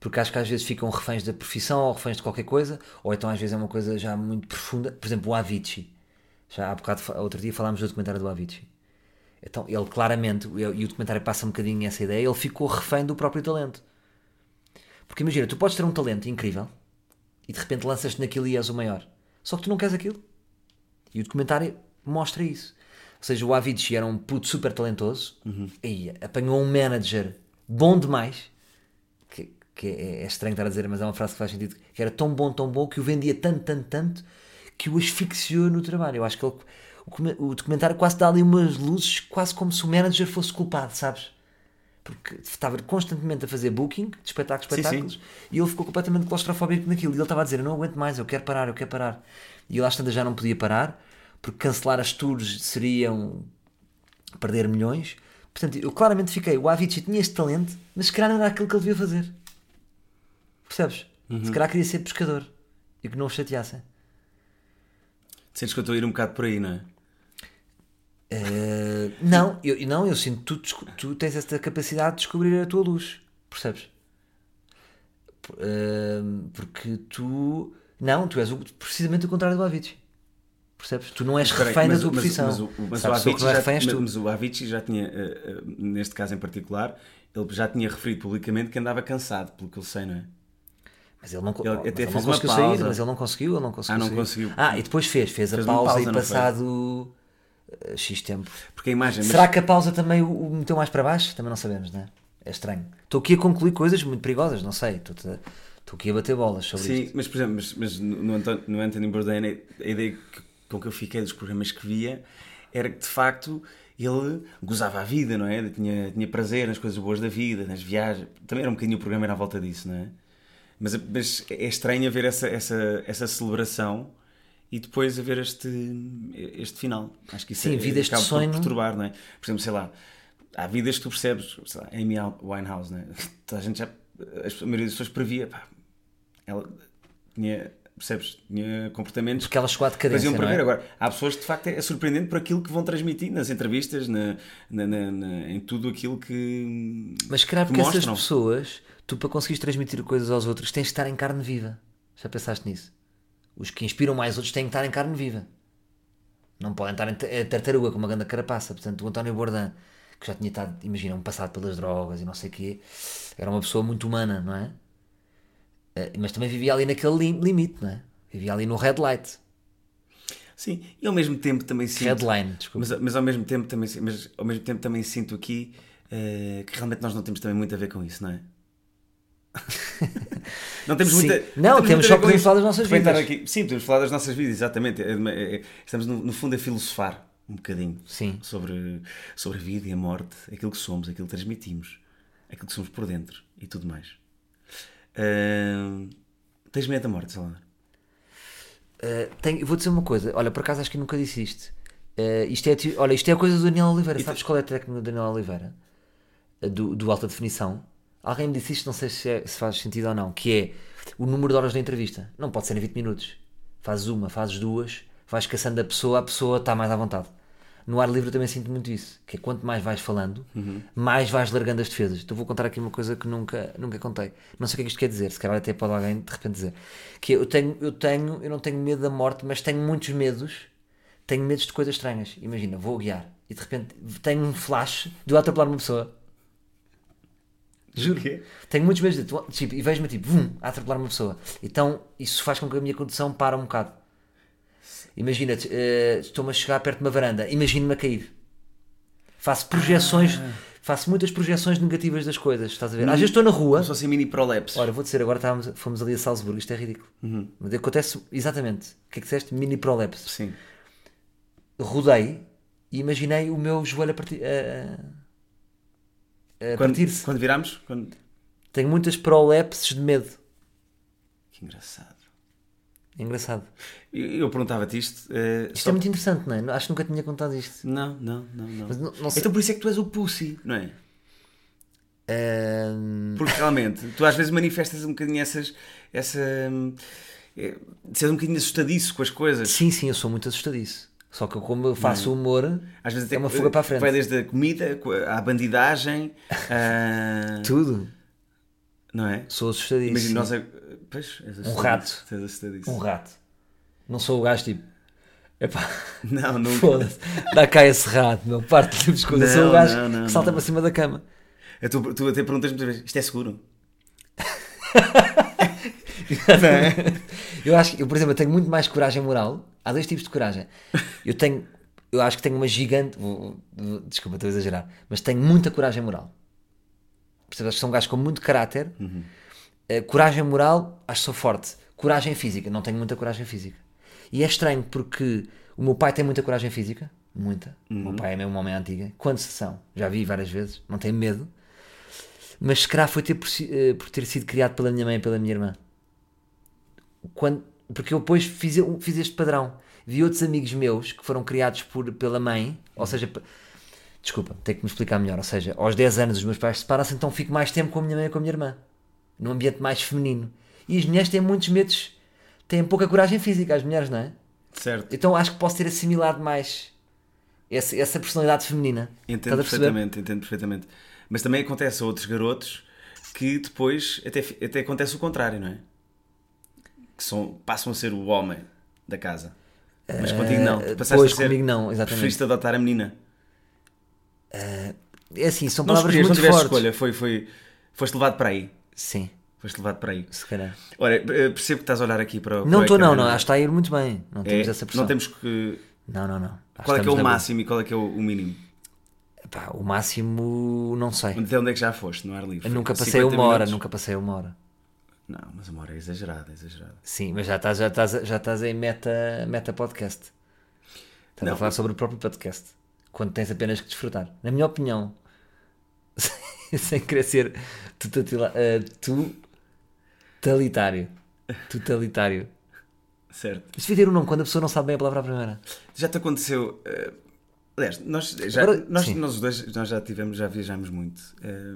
Porque acho que às vezes ficam reféns da profissão ou reféns de qualquer coisa, ou então às vezes é uma coisa já muito profunda. Por exemplo, o Avicii. Já há bocado, outro dia falámos do documentário do Avicii. Então, ele claramente, e o documentário passa um bocadinho essa ideia, ele ficou refém do próprio talento. Porque imagina, tu podes ter um talento incrível e de repente lanças-te naquilo e és o maior. Só que tu não queres aquilo. E o documentário mostra isso. Ou seja, o Avicii era um puto super talentoso e apanhou um manager bom demais, que, que é, é estranho estar a dizer, mas é uma frase que faz sentido, que era tão bom, tão bom, que o vendia tanto, tanto, tanto, que o asfixiou no trabalho. Eu acho que ele- o, o documentário quase dá ali umas luzes, quase como se o manager fosse culpado, sabes? Porque estava constantemente a fazer booking de espetáculos, Sim, espetáculos, e ele ficou completamente claustrofóbico naquilo. E ele estava a dizer: Eu não aguento mais, eu quero parar, eu quero parar. E ele às tantas já não podia parar, porque cancelar as tours seriam perder milhões. Portanto, eu claramente fiquei: o Avicii tinha este talento, mas se calhar não era aquilo que ele devia fazer. Percebes? Se calhar queria ser pescador e que não o chateassem. Sentes que eu estou a ir um bocado por aí, não é? Eh, não, eu, não, eu sinto que tu, tu tens esta capacidade de descobrir a tua luz, percebes? Eh, porque tu. Não, tu és o- precisamente o contrário do Avicii. Percebes? Tu não és Espera aí, refém da mas- tua mas- profissão. Mas, o- mas o Sabes, Avicii já, mas, mas o Avicii já tinha, eh, neste caso em particular, ele já tinha referido publicamente que andava cansado, pelo que eu sei, não é? Mas ele não, co- Ele mas até ele não conseguiu pausa. sair, mas ele não conseguiu, ele não conseguiu. Ah, não sair. conseguiu. Ah, e depois fez, fez a Fez uma pausa, pausa, e passado eh, X tempo. Porque a imagem. mas- Será que a pausa também o, o meteu mais para baixo? Também não sabemos, não é? É estranho. Estou aqui a concluir coisas muito perigosas, não sei. Estou, estou aqui a bater bolas sobre Sim, isto. mas por exemplo, mas, mas no, Anton- no Anthony Bourdain, a ideia que- com que eu fiquei dos programas que via era que de facto ele gozava a vida, não é? Tinha, tinha prazer nas coisas boas da vida, nas viagens. Também era um bocadinho o programa era à volta disso, não é? Mas, mas é estranho haver essa, essa, essa celebração e depois haver este, este final. Acho que isso Sim, é, vidas de acaba por sonho. perturbar, não é? Por exemplo, sei lá, há vidas que tu percebes, sei lá, Amy Winehouse, não é? A gente já, a maioria das pessoas previa, pá, ela tinha, percebes, tinha comportamentos Porque ela chegou à decadência, faziam não é? Agora, há pessoas que de facto é surpreendente por aquilo que vão transmitir nas entrevistas, na, na- na- em tudo aquilo que. Mas calhar que essas pessoas, tu para conseguires transmitir coisas aos outros, tens de estar em carne viva. Já pensaste nisso? Os que inspiram mais outros têm que estar em carne viva. Não podem estar em eh, tartaruga com uma grande carapaça. Portanto, o António Bourdain, que já tinha estado, imagina, um passado pelas drogas e não sei o quê, era uma pessoa muito humana, não é? Eh, Mas também vivia ali naquele lim- limite, não é? Vivia ali no red light. Sim, e ao mesmo tempo também sinto. Headline, desculpa. Mas, mas ao mesmo tempo também, mas ao mesmo tempo também sinto aqui eh, que realmente nós não temos também muito a ver com isso, não é? não temos Sim. muita. Não, muito temos só podemos falar das nossas vidas. Aqui, sim, podemos falar das nossas vidas, exatamente. É- é- é- estamos no, no fundo a filosofar um bocadinho Sim. sobre, sobre a vida e a morte, aquilo que somos, aquilo que transmitimos, aquilo que somos por dentro e tudo mais. Ahm, tens medo da morte, Salvador? Uh, tenho- vou dizer uma coisa, olha, por acaso acho que nunca disse isto. Uh, isto é, olha, isto é a coisa do Daniel Oliveira. Sabes qual é a técnica do Daniel Oliveira? Uh, Do, do alta definição. Alguém me disse isto, não sei se, é- se faz sentido ou não, que é o número de horas da entrevista. Não pode ser em 20 minutos. Fazes uma, fazes duas, vais caçando a pessoa, a pessoa está mais à vontade. No ar livre eu também sinto muito isso, que é quanto mais vais falando, mais vais largando as defesas. Então vou contar aqui uma coisa que nunca, nunca contei. Não sei o que é que isto quer dizer, se calhar até pode alguém de repente dizer. Que eu tenho, eu tenho, eu não tenho medo da morte, mas tenho muitos medos. Tenho medos de coisas estranhas. Imagina, vou guiar e de repente tenho um flash de eu atropelar uma pessoa. Juro. quê? Tenho muitos medos de tipo, e vejo-me tipo, vum, a atropelar uma pessoa. Então isso faz com que a minha condução pare um bocado. Imagina, eh, estou-me a chegar perto de uma varanda, imagino-me a cair. Faço projeções, faço muitas projeções negativas das coisas, estás a ver? Às vezes estou na rua, se fossem mini prolepses. Ora, vou dizer, agora estávamos, fomos ali a Salzburgo, isto é ridículo. Mas acontece exatamente. O que é que disseste? Mini prolepse. Sim. Rodei e imaginei o meu joelho a partir. A, a Quando, partir-se. quando viramos? Quando... Tenho muitas prolepses de medo. Que engraçado. É engraçado. Eu, perguntava-te isto. eh, Isto é muito interessante, não é? Acho que nunca tinha contado isto. Não, não, não, não. Não- não sei- Então por isso é que tu és o pussy, não é? Ahm, Porque realmente, tu às vezes manifestas um bocadinho essas. essa. eh, ser um bocadinho assustadiço com as coisas. sim, sim, eu sou muito assustadiço. Só que eu, como eu faço humor, Às vezes é uma fuga para a frente. Vai desde a comida à bandidagem, a- Tudo. não é? Sou assustadíssimo. Imagina, nós. É- Pois, assustadiço, rato. Um rato. Não sou o gajo tipo. Epá, Não, não. foda-se. Dá cá esse rato, meu. Parte-lhe os coisas. Sou o gajo não, não, que salta não. para cima da cama. É, Tu, tu até perguntas muitas vezes: isto é seguro? Eu acho que, eu, por exemplo, eu tenho muito mais coragem moral. Há dois tipos de coragem. Eu tenho, eu acho que tenho uma gigante. vou- vou- desculpa, estou a exagerar, mas tenho muita coragem moral. Percebes? Acho que sou um gajo com muito caráter. Eh, coragem moral, acho que sou forte. Coragem física, não tenho muita coragem física. E é estranho porque o meu pai tem muita coragem física. Muita. O meu pai é mesmo um homem antiga. Quando se são? Já vi várias vezes. Não tem medo. Mas se calhar foi ter por, eh, por ter sido criado pela minha mãe e pela minha irmã quando, porque eu depois fiz, fiz este padrão. Vi outros amigos meus que foram criados por, pela mãe, ou seja, desculpa, tenho que me explicar melhor. Ou seja, aos 10 anos os meus pais separam-se, então fico mais tempo com a minha mãe e com a minha irmã, num ambiente mais feminino. E as mulheres têm muitos medos, têm pouca coragem física, as mulheres, não é? Certo. Então acho que posso ter assimilado mais essa, essa personalidade feminina. Entendo perfeitamente, entendo perfeitamente. Mas também acontece a outros garotos que depois até, até acontece o contrário, não é? Que são, passam a ser o homem da casa. Mas contigo não. Tu passaste pois, a ser, comigo não, exatamente. Preferiste adotar a menina. É assim, são Não palavras não muito tiveste fortes. escolha. Foi, foi, foste levado para aí. Sim, Foste levado para aí. se calhar. Olha, eh, percebo que estás a olhar aqui para o Não estou, não, não. é? Acho que está a ir muito bem. Não É, temos essa pressão. Não temos que. Não, não, não. Acho Qual é que é o na boa. máximo e qual é que é o mínimo? Pá, o máximo, não sei. Até onde é que já foste no ar livre? Eu nunca passei 50 uma hora, minutos? nunca passei uma hora. Não, mas uma hora é exagerada, é exagerada. Sim, mas já estás, já estás, já estás em meta, meta podcast. Estás Não. a falar sobre o próprio podcast. Quando tens apenas que desfrutar. Na minha opinião, sem querer ser tutatila- eh, totalitário. Totalitário. Certo. Isto devia ter um nome quando a pessoa não sabe bem a palavra à primeira. Já te aconteceu. eh, aliás, nós, já, Agora, nós, nós os dois nós já tivemos, já viajamos muito. eh,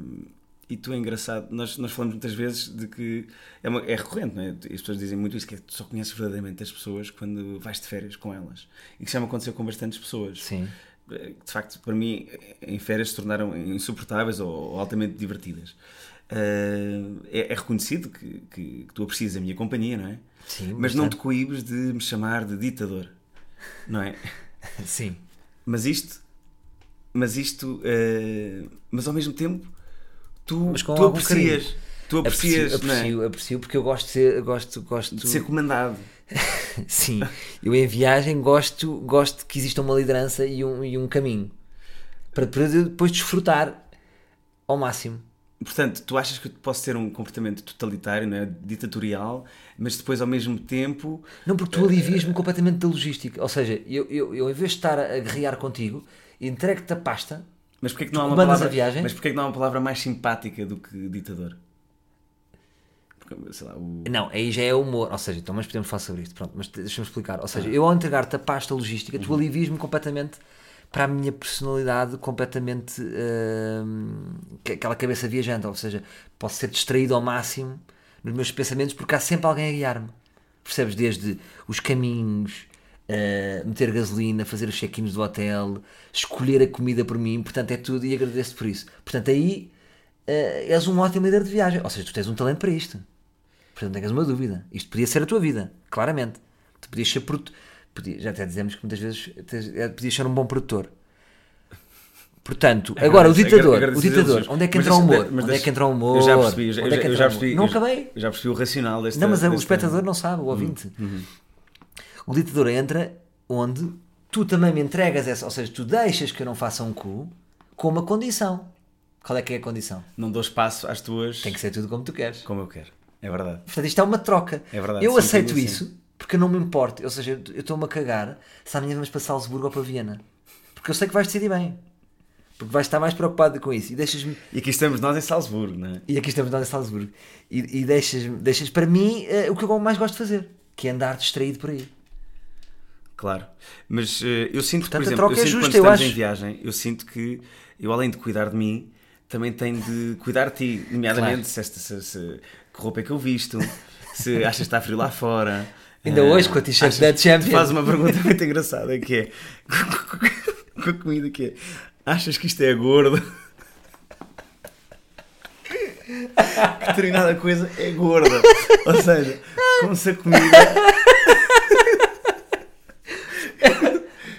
e tu é engraçado, nós, nós falamos muitas vezes de que é, uma- é recorrente, não é? E as pessoas dizem muito isso, que é que tu só conheces verdadeiramente as pessoas quando vais de férias com elas. E que já me aconteceu com bastantes pessoas. Sim. Eh, De facto, para mim, em férias se tornaram insuportáveis ou, ou altamente divertidas. Eh, é, é reconhecido que, que, que tu aprecias a minha companhia, não é? Sim, Mas não te bastante. coíbes de me chamar de ditador, não é? Sim. Mas isto, mas isto, eh, mas ao mesmo tempo, tu, tu aprecias, carinho. tu aprecias, aprecio, não é? aprecio, aprecio porque eu gosto de ser, gosto, gosto de ser comandado. Sim, eu em viagem gosto, gosto que exista uma liderança e um, e um caminho para depois, desfrutar ao máximo. Portanto, tu achas que eu posso ter um comportamento totalitário, não é? ditatorial, mas depois ao mesmo tempo Não, porque tu alivias-me completamente da logística. Ou seja, eu, eu, eu em vez de estar a guerrear contigo, entrego-te a pasta. Mas porquê que não há uma palavra, a viagem? Mas porquê que não há uma palavra mais simpática do que ditador? Sei lá, o... Não, aí já é humor. Ou seja, então, mas podemos falar sobre isto. Pronto, mas deixa-me explicar. Ou seja, eu ao entregar-te a pasta logística, tu alivias-me completamente para a minha personalidade completamente que- aquela cabeça viajante, ou seja, posso ser distraído ao máximo nos meus pensamentos porque há sempre alguém a guiar-me. Percebes? Desde os caminhos, uh, meter gasolina, fazer os check-ins do hotel, escolher a comida por mim, portanto é tudo e agradeço por isso. Portanto, aí uh, és um ótimo líder de viagem, ou seja, tu tens um talento para isto. Portanto, não tenhas uma dúvida. Isto podia ser a tua vida, claramente. Tu podias ser produtor. Já até dizemos que muitas vezes é, podias ser um bom produtor. Portanto, agora o ditador, o ditador, onde é que entra o humor? Onde é que entra o humor? Eu já percebi, eu já, Onde é eu já percebi. Não já- acabei. já percebi o racional deste Não, mas é o espectador não sabe, o ouvinte. Uhum. O ditador entra onde tu também me entregas essa, ou seja, tu deixas que eu não faça um cu com uma condição. Qual é que é a condição? Não dou espaço às tuas Tem que ser tudo como tu queres. como eu quero. É verdade. Portanto, isto é uma troca. É verdade, Eu aceito isso porque eu não me importo. Ou seja, eu estou-me a cagar se amanhã vamos para Salzburgo ou para Viena. Porque eu sei que vais decidir bem. Porque vais estar mais preocupado com isso. E deixas-me. E aqui estamos nós em Salzburgo, não é? E aqui estamos nós em Salzburgo. E, e deixas, deixas para mim eh, o que eu mais gosto de fazer. que é andar distraído por aí. Claro. Mas eh, eu sinto Portanto, que, a por exemplo, troca eu é sinto justa, quando eu estamos acho. em viagem, eu sinto que eu, além de cuidar de mim, também tenho de cuidar de ti. Nomeadamente Claro. se, esta, se, se- que roupa é que eu visto, se achas que está frio lá fora. Ainda hoje com a t-shirt da Champions. Faz uma pergunta muito engraçada que é com a comida que é achas que isto é gordo? Que determinada coisa é gorda. Ou seja, como se a comida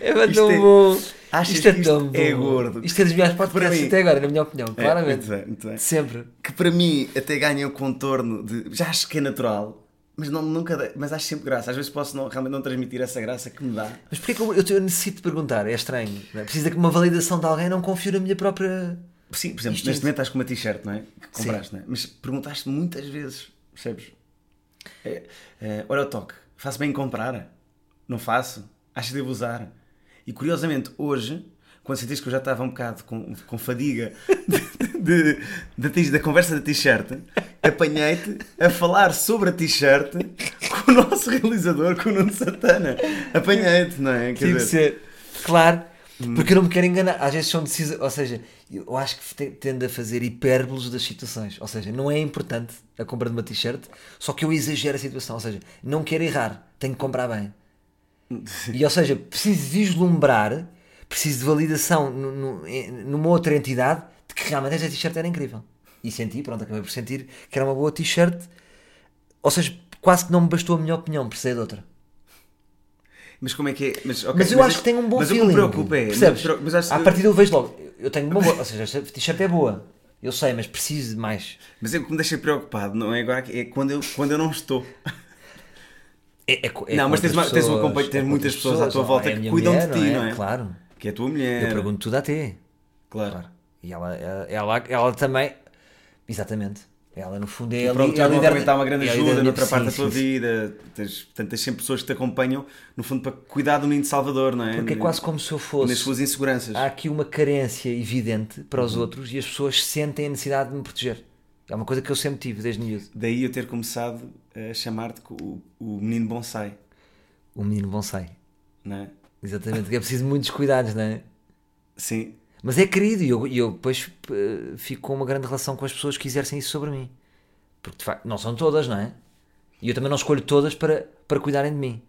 É Isto tão é- bom. Achas Isto é que isto tão é gordo? Isto é dos melhores Para podcasts mim- até agora, na minha opinião, É, claramente. muito bem, muito bem. Sempre. que para mim até ganha o contorno de. Já acho que é natural, mas, não, nunca, mas acho sempre graça. Às vezes posso não, realmente não transmitir essa graça que me dá. Mas porquê que eu, eu, eu necessito de perguntar? É estranho. Não é? Preciso de uma validação de alguém, não confio na minha própria. Sim, por exemplo, neste momento estás com uma t-shirt, não é? Que Sim. compraste, não é? Mas perguntaste muitas vezes, percebes? É, é, olha o toque, faço bem em comprar? Não faço? Acho que devo usar? E curiosamente, hoje, quando sentiste que eu já estava um bocado com, com fadiga de, de- da t- da conversa da t-shirt, apanhei-te a falar sobre a t-shirt com o nosso realizador, com o Nuno Santana. Apanhei-te, não é? Quer Tive que dizer, ser. Claro. Hum. Porque eu não me quero enganar. Às vezes são decisões. Ou seja, eu acho que te- tendo a fazer hipérbolos das situações. Ou seja, não é importante a compra de uma t-shirt, só que eu exagero a situação. Ou seja, não quero errar, tenho que comprar bem. E ou seja, preciso vislumbrar, preciso de validação no- no- numa outra entidade de que realmente esta t-shirt era incrível. E senti, pronto, acabei por sentir que era uma boa t-shirt. Ou seja, quase que não me bastou a minha opinião, precisei de outra. Mas como é que é? Mas, ok, Mas eu acho que tem um bom mas feeling. o que me preocupa é. Percebes? Mas, mas acho- À partida eu vejo logo. Eu tenho uma boa. Ou seja, esta t-shirt é boa. Eu sei, mas preciso de mais. Mas é o que me deixa preocupado, não é agora, é quando eu, quando eu não estou. É, é é Não, mas tens uma- tens uma pessoas, tens é muitas outras pessoas à tua Oh, volta é que cuidam de mulher, ti, não é? Claro. Que é a tua mulher. Eu pergunto tudo a ti. Claro. Claro. E ela, ela, ela, ela também. Exatamente. Ela, no fundo, é E pronto, já é líder está uma grande ajuda da- noutra parte sim, da tua sim, vida. Tens, portanto, tens sempre pessoas que te acompanham, no fundo, para cuidar do menino de Salvador, não é? Porque é quase como se eu Nas fosse. suas inseguranças. Há aqui uma carência evidente para Uhum. os outros e as pessoas sentem a necessidade de me proteger. É uma coisa que eu sempre tive, desde miúdo. Daí eu ter começado chamar-te o, o menino bonsai, O menino bonsai. não é? Exatamente, que é preciso de muitos cuidados, não é? Sim. Mas é querido e eu, eu depois eh, fico com uma grande relação com as pessoas que exercem isso sobre mim. Porque de facto não são todas, não é? E eu também não escolho todas para, para cuidarem de mim.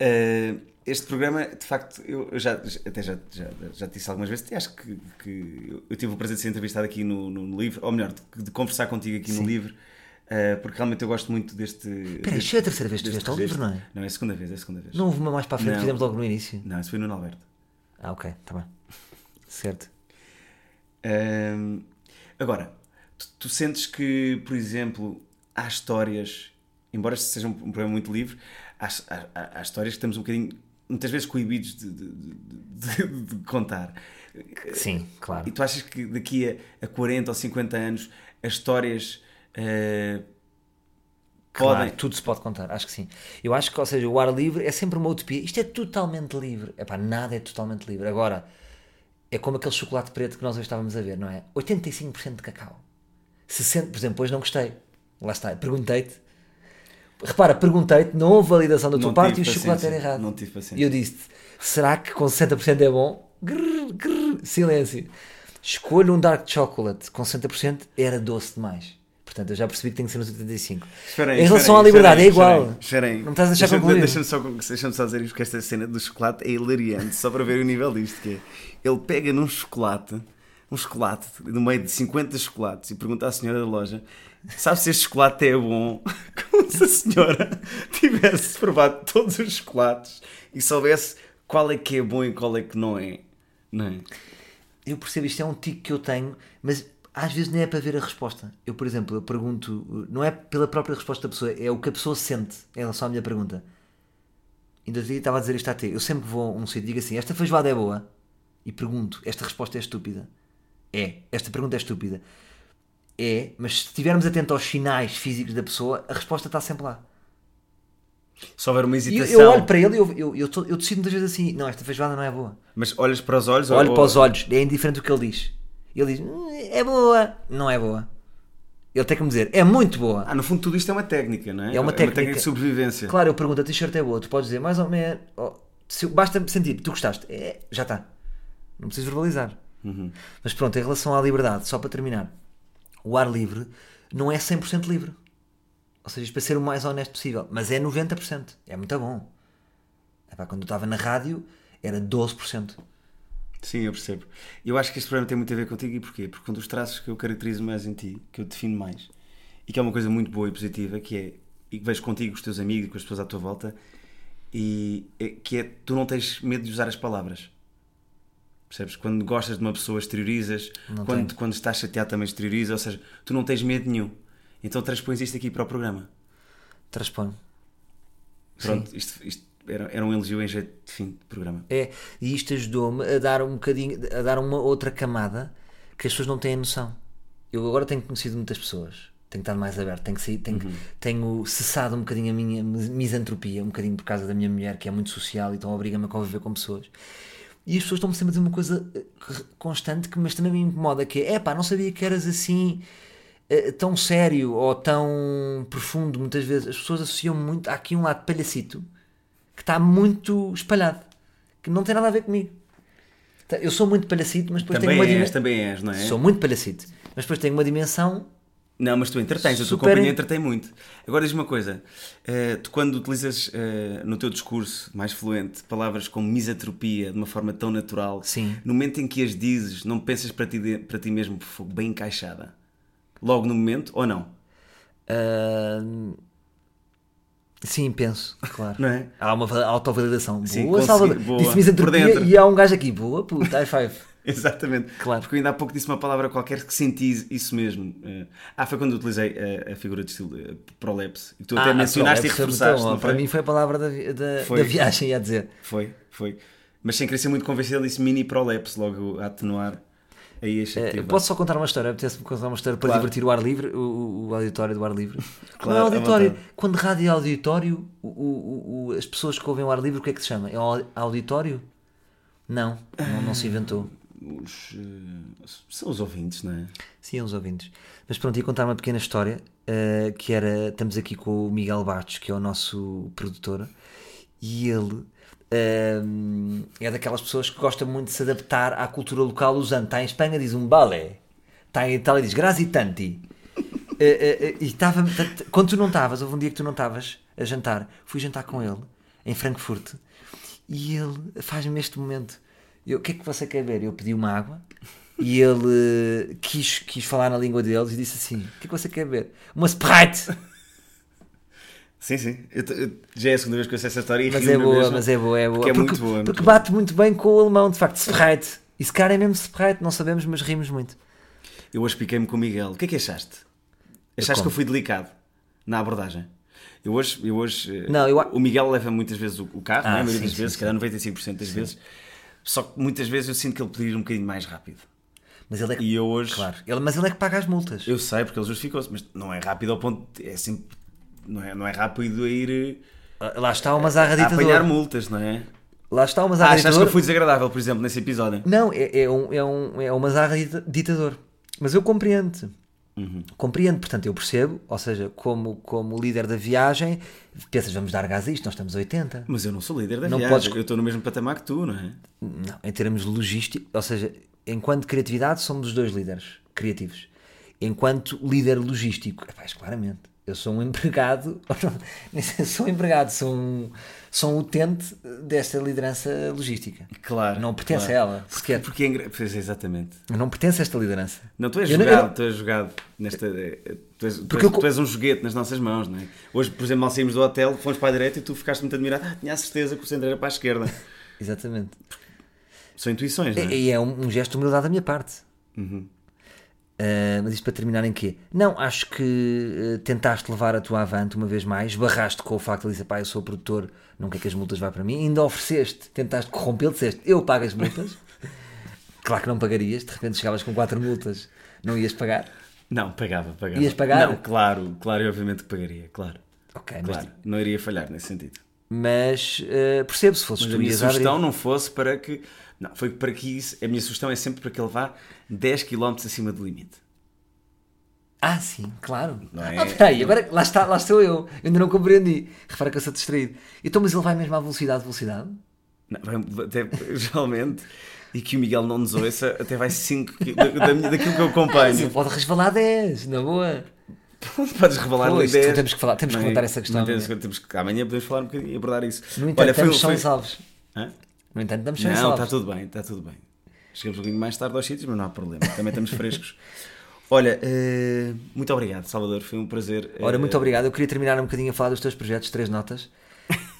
Uh, este programa, de facto, eu, já, até já, já, já te disse algumas vezes, acho que, que eu, tive o prazer de ser entrevistado aqui no, no livro, ou melhor, de, de conversar contigo aqui no Sim. livro, uh, porque realmente eu gosto muito deste. Espera, isto é a terceira vez que tu ao livro, não é? Não, é a segunda vez, é a segunda vez. Não houve uma mais para a frente, Não. fizemos logo no início. Não, isso foi no Alberto. Ah, ok, está bem. Certo. Agora, tu, tu sentes que, por exemplo, há histórias, embora este seja um, um programa muito livre, há- há- há histórias que estamos um bocadinho, muitas vezes coibidos de, de- de- de- contar. Sim, claro. E tu achas que daqui a, a 40 ou 50 anos as histórias eh, Claro, podem. tudo se pode contar, acho que sim. Eu acho que, ou seja, o ar livre é sempre uma utopia. Isto é totalmente livre. Epá, nada é totalmente livre. Agora, é como aquele chocolate preto que nós hoje estávamos a ver, não é? 85% de cacau. 60%, por exemplo, hoje não gostei. Lá está, perguntei-te. Repara, perguntei-te, não houve validação da tua Não parte e o chocolate era errado. não tive paciência. E eu disse será que com 60% é bom? Grrr, grrr, silêncio. Escolho um dark chocolate com 60%, era doce demais. Portanto, eu já percebi que tem que ser nos 85. Espera aí, em relação à liberdade, é igual. espera aí. Não estás a deixar Deixa-me- concluir. Deixa-me só, deixa só dizer isto, porque esta cena do chocolate é hilariante, só para ver o nível disto, que é, ele pega num chocolate, um chocolate, no meio de 50 chocolates, e pergunta à senhora da loja, sabe se este chocolate é bom? Como se a senhora tivesse provado todos os chocolates e soubesse qual é que é bom e qual é que não é. Não é? Eu percebo, isto é um tique que eu tenho, mas às vezes nem é para ver a resposta. Eu, por exemplo, eu pergunto, não é pela própria resposta da pessoa, é o que a pessoa sente em relação à minha pergunta. Ainda estava a dizer isto a ti. Eu sempre vou a um sítio digo assim: esta feijoada é boa? E pergunto: esta resposta é estúpida? É. Esta pergunta é estúpida? É, mas se estivermos atentos aos sinais físicos da pessoa, a resposta está sempre lá. Se houver uma E eu, hesitação, eu olho para ele e eu, eu, eu, tô- eu decido muitas vezes assim: não, esta feijoada não é boa. mas olhas para os olhos Olho ou, para os olhos, é indiferente o que ele diz. Ele diz: "Hum, é boa, não é boa. Ele tem que me dizer, é muito boa. Ah, no fundo tudo isto é uma técnica, não é? É uma técnica. de sobrevivência. Claro, eu pergunto, a t-shirt é boa, tu podes dizer mais ou menos. oh, se, basta sentir, tu gostaste, é, já está. Não preciso verbalizar. Uhum. Mas pronto, em relação à liberdade, só para terminar, o ar livre não é 100% livre. Ou seja, para ser o mais honesto possível, mas é 90%. É muito bom. Epá, quando eu estava na rádio, era 12%. Sim, eu percebo. Eu acho que este programa tem muito a ver contigo e porquê? Porque um dos traços que eu caracterizo mais em ti, que eu defino mais, e que é uma coisa muito boa e positiva, que é, e que vejo contigo, com os teus amigos, com as pessoas à tua volta, e é, que é, tu não tens medo de usar as palavras. Percebes? Quando gostas de uma pessoa, exteriorizas. Não Quando, tenho. quando estás chateado, também exteriorizas. Ou seja, tu não tens medo nenhum. Então transpões isto aqui para o programa. Transponho. Pronto, isto, isto era, era um elogio em jeito de fim de programa. É, e isto ajudou-me a dar um bocadinho, a dar uma outra camada que as pessoas não têm noção. Eu agora tenho conhecido muitas pessoas, tenho estado mais aberto, tenho, saído, tenho, tenho cessado um bocadinho a minha mis- misantropia, um bocadinho por causa da minha mulher, que é muito social, então obriga-me a conviver com pessoas. E as pessoas estão-me sempre a dizer uma coisa eh, constante que mas também me incomoda, que é, epá, não sabia que eras assim eh, tão sério ou tão profundo, muitas vezes. As pessoas associam muito, há aqui um lado palhacito que está muito espalhado, que não tem nada a ver comigo. Tá, Eu sou muito palhacito, mas depois Também tenho uma dimensão. também és, não é? Sou muito palhacito, mas depois tenho uma dimensão. Não, mas tu entretens, a tua Super companhia en- entretém muito. Agora diz-me uma coisa: eh, tu, quando utilizas eh, no teu discurso mais fluente palavras como misantropia de uma forma tão natural, Sim. no momento em que as dizes, não pensas para ti, de- para ti mesmo "Fogo, bem encaixada? Logo no momento, ou não? ah, sim, penso, claro. Não é? Há uma va- autovalidação. Boa, Salvador. Disse dentro. e há um gajo aqui. Boa, puta, high five. Exatamente. Claro. Porque eu ainda há pouco disse uma palavra qualquer que senti isso mesmo. Eh, ah, foi quando utilizei a, a figura de estilo eh, prolepse. E tu até Ah, mencionaste e é reforçaste. não Para mim foi a palavra da, da, Foi. da viagem, ia dizer. Foi, foi. Mas sem querer ser muito convencido, ele disse mini prolepse, logo a atenuar. Aí Eh, teve- posso só contar uma história? Apetece-me contar uma história para Claro. divertir o ar livre, o, o- auditório do ar livre. Claro, não à é auditório. Quando rádio é auditório, o- o- as pessoas que ouvem o ar livre, o que é que se chama? É au- auditório? Não, não, não se inventou. Os, eh, são os ouvintes, não é? Sim, uns ouvintes. Mas pronto, ia contar uma pequena história eh, que era. Estamos aqui com o Miguel Bastos, que é o nosso produtor, e ele eh, é daquelas pessoas que gosta muito de se adaptar à cultura local usando. Está em Espanha, diz um balé. Está em Itália, diz grazi tanti. Eh, e estava. Quando tu não estavas, houve um dia que tu não estavas a jantar, fui jantar com ele em Frankfurt e ele faz-me este momento. Eu, o que é que você quer ver? Eu pedi uma água e ele eh, quis, quis falar na língua deles e disse assim: O que é que você quer ver? Uma Sprite! Sim, sim. Eu eu- já é a segunda vez que eu sei essa história e Mas é boa, mesmo, mas é boa, é boa. Porque é porque muito boa. é porque bate muito bem com o alemão, de facto, Sprite. E se cara é mesmo Sprite, não sabemos, mas rimos muito. Eu hoje piquei-me com o Miguel. O que é que achaste? Achaste que como? eu fui delicado na abordagem? Eu hoje, eu hoje eh, Não, eu o Miguel leva muitas vezes o, carro, Ah, não é? a maioria sim, das sim, vezes, sim. se calhar 95% das vezes. Só que muitas vezes eu sinto que ele podia ir um bocadinho mais rápido. Mas ele é que. E eu hoje, Claro, ele, mas ele é que paga as multas. eu sei porque ele justificou-se, mas não é rápido ao ponto, de- é sempre, não é, não é rápido a ir Ah, Lá está uma zarra a apanhar ditador. multas, não é? Lá está uma Ah, zarra achaste que ditador. eu fui desagradável, por exemplo, nesse episódio? Não, é, é, um, é, um, é uma zarra dita- ditador. Mas eu compreendo. Compreendo, portanto, eu percebo. Ou seja, como, como líder da viagem, pensas, vamos dar gás a isto, nós estamos a 80. Mas eu não sou líder da Não viagem, podes- eu estou no mesmo patamar que tu, não é? Não, em termos logísticos, ou seja, enquanto criatividade, somos os dois líderes criativos. Enquanto líder logístico, isso claramente. Eu sou um empregado, sou um empregado, sou um, sou um utente desta liderança logística. Claro. Não pertence claro. a ela, sequer. Porque é engra... Pois, exatamente. Eu não pertenço a esta liderança. Não, tu és Eu não- jogado, eu- tu és jogado nesta. eh, Tu és, tu, Porque és, eu tu és um joguete nas nossas mãos, não é? Hoje, por exemplo, mal saímos do hotel, fomos para a direita e tu ficaste muito admirado. Ah, tinha a certeza que o centro era para a esquerda. Exatamente. São intuições, não é? E é um, um gesto de humildade da minha parte. Uhum. Uh, mas isto para terminar em quê? Não, acho que uh, tentaste levar a tua avante uma vez mais, barraste com o facto de dizer, pá, eu sou produtor, não quer que as multas vá para mim, ainda ofereceste, tentaste corrompê-lo, disseste, eu pago as multas. claro que não pagarias, de repente chegavas com quatro multas, não ias pagar. Não, pagava, pagava. Ias pagar? Não, claro, claro, e obviamente que pagaria, claro. Ok, mas, Claro, não iria falhar nesse sentido. mas uh, percebo, se fosses Mas a minha ias abrir. sugestão não fosse para que. Não, foi para que isso. A minha sugestão é sempre para que ele vá 10 km acima do limite. Ah, sim, claro. Não é? Ah, peraí, agora lá, está, lá estou eu. Eu ainda não compreendi. Repara que eu sou distraído. Então, mas ele vai mesmo à velocidade, velocidade? Não, vai- até, geralmente, e que o Miguel não nos ouça, até vai 5 da, da daquilo que eu acompanho. ele pode resvalar 10, na boa. Podes revelar Pois, ideia. temos que falar- temos que é? levantar essa questão Não amanhã. temos que, amanhã podemos falar um bocadinho e abordar isso. No entanto, Olha, foi, foi... salvos. Hã? No entanto, estamos e Não, está tudo bem, está tudo bem. Chegamos um bocadinho mais tarde aos sítios, mas não há problema. Também estamos frescos. Olha, eh, muito obrigado, Salvador. Foi um prazer. Ora, eh, muito obrigado. Eu queria terminar um bocadinho a falar dos teus projetos, três notas.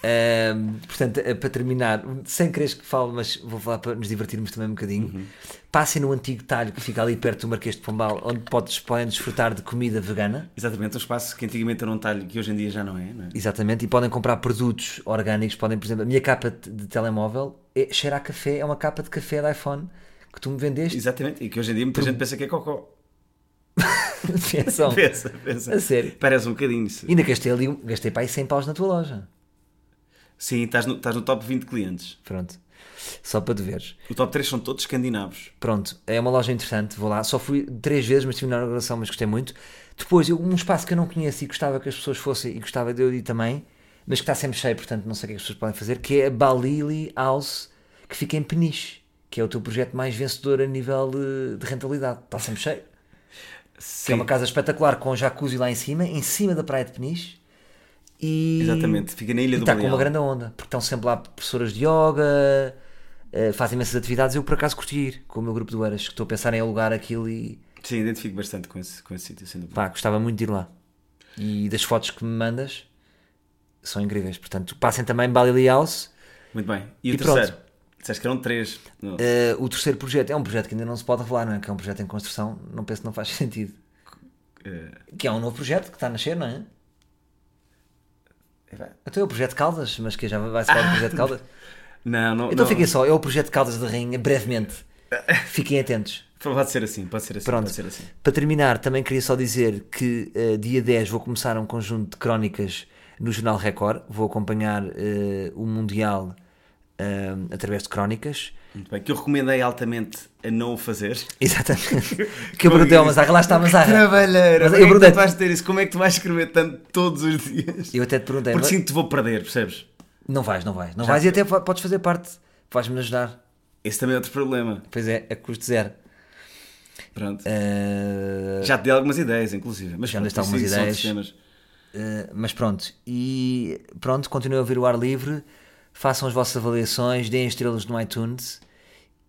Ahm, portanto, eh, para terminar, sem quereres que fale, mas vou falar para nos divertirmos também um bocadinho. Uhum. Passem no antigo talho que fica ali perto do Marquês de Pombal, onde podes, podem desfrutar de comida vegana. Exatamente, um espaço que antigamente era um talho que hoje em dia já não é, não é? Exatamente, e podem comprar produtos orgânicos. Podem, por exemplo, a minha capa de, de telemóvel é, cheira a café, é uma capa de café da iPhone que tu me vendeste. Exatamente, e que hoje em dia muita gente pensa que é cocó. Atenção. Pensa, pensa. A sério. Parece um bocadinho. Ainda gastei ali, um- gastei para aí 100 paus na tua loja. Sim, estás no, estás no top 20 clientes. Pronto, só para te veres. O top 3 são todos escandinavos. Pronto, é uma loja interessante, vou lá. Só fui três vezes, mas tive na inauguração, mas gostei muito. Depois, eu- um espaço que eu não conheço e gostava que as pessoas fossem, e gostava de eu ir também, mas que está sempre cheio, portanto não sei o que as pessoas podem fazer, que é a Balili House, que fica em Peniche, que é o teu projeto mais vencedor a nível de, de rentabilidade. Está sempre cheio. Que Sim, é uma casa espetacular com jacuzzi lá em cima, em cima da praia de Peniche. E, exatamente. Fica na Ilha e do está com uma grande onda, porque estão sempre lá professoras de yoga, eh, fazem imensas atividades. Eu por acaso curti ir com o meu grupo de Oeiras, que estou a pensar em alugar aquilo e Sim, identifico bastante com esse, com esse sítio, dúvida. pá, gostava muito de ir lá. E das fotos que me mandas são incríveis. Portanto, passem também Balili House. Muito bem. E o E pronto. terceiro? Disseste que eram três. Eh, o terceiro projeto é um projeto que ainda não se pode revelar, não é? Que é um projeto em construção, não penso que não faz sentido. Eh, Que é um novo projeto que está a nascer, não é? Até é o projeto Caldas, mas que já vai-se falar do projeto Caldas. não, não. Então não. fiquem só, é o projeto Caldas da Rainha, brevemente. Fiquem atentos. Pode ser assim, pode ser assim. Pronto. Ser assim. Para terminar, também queria só dizer que eh, dia 10 vou começar um conjunto de crónicas no Jornal Record. Vou acompanhar eh, o Mundial eh, através de crónicas. Muito bem. Que eu recomendei altamente a não o fazer. Exatamente. que eu perguntei ao Mazarra, lá está a Mazarra. Trabalheira. Mas eu eu perguntei- tu vais ter isso? Como é que tu vais escrever tanto todos os dias? Eu até te perguntei, Porque mas- sinto que te vou perder, percebes? não vais, não vais. Não vais e até po- podes fazer parte. Vais-me ajudar. Esse também é outro problema. Pois é, a custo zero. Pronto. Eh, Já te dei algumas ideias, inclusive. Mas Já pronto, algumas ideias. Uh, mas pronto, e pronto, continuem a ouvir o ar livre, façam as vossas avaliações, deem estrelas no iTunes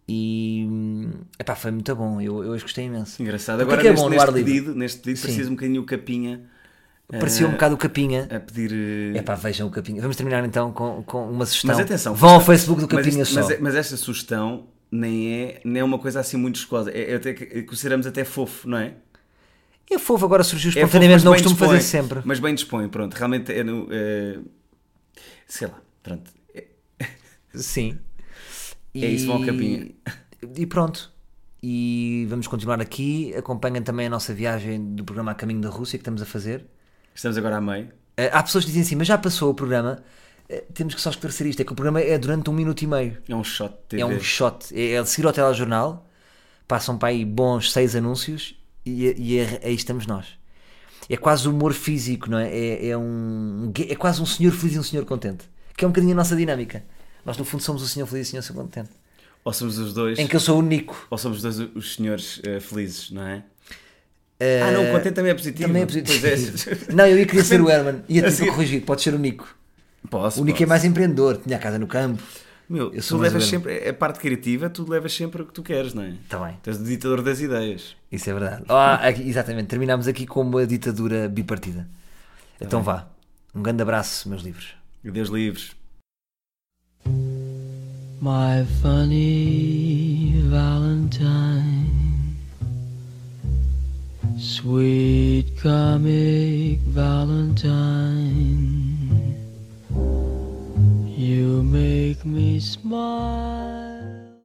e hum, epá, foi muito bom, eu, eu hoje gostei imenso. Engraçado. Porque Agora, que é neste, bom no neste ar livre? pedido, neste pedido Sim. precisa um bocadinho o capinha Parecia um eh, bocado o Capinha. a pedir. eh, Epá, vejam o Capinha. Vamos terminar então com, com uma sugestão. Mas atenção, Vão ao Facebook do mas Capinha isto- só. Mas, é- mas esta sugestão nem é, nem é uma coisa assim muito escosa. É, é até que consideramos até fofo, não é? É fofo, agora surgiu É fofo, espontaneamente, mas não costumo dispõe. fazer sempre. Mas bem dispõe, pronto. Realmente é no. eh, sei lá, pronto. Sim. É isso, vão ao Capinha. E pronto. E vamos continuar aqui. Acompanhem também a nossa viagem do programa A Caminho da Rússia que estamos a fazer. Estamos agora a meio. Eh, Há pessoas que dizem assim, mas já passou o programa. Eh, Temos que só esclarecer isto: é que o programa é durante um minuto e meio. É um shot de TV. É um shot. É, é seguir ao telejornal. Passam para aí bons seis anúncios e, e é- aí estamos nós. É quase humor físico, não é? É, é um, é quase um senhor feliz e um senhor contente. Que é um bocadinho a nossa dinâmica. Nós, no fundo, somos o senhor feliz e o senhor contente. Ou somos os dois. Em que eu sou o Nico. Ou somos os dois os senhores eh, felizes, não é? Eh, Ah, não, o contente também é positivo. Também é positivo. É. Não, eu ia querer ser o Herman. Ia A ter seguir- corrigido. Pode ser o Nico. Posso. O Nico é posso. mais empreendedor. Tinha a casa no campo. Meu, Eu tu levas sempre. É a parte criativa, tu levas sempre o que tu queres, não é? Está bem. Tu és o ditador das ideias. Isso é verdade. Ah, aqui- exatamente. Terminamos aqui com uma ditadura bipartida. Então vá. Um grande abraço, meus livros. Deus livres. My funny Valentine, sweet comic Valentine, you make me smile.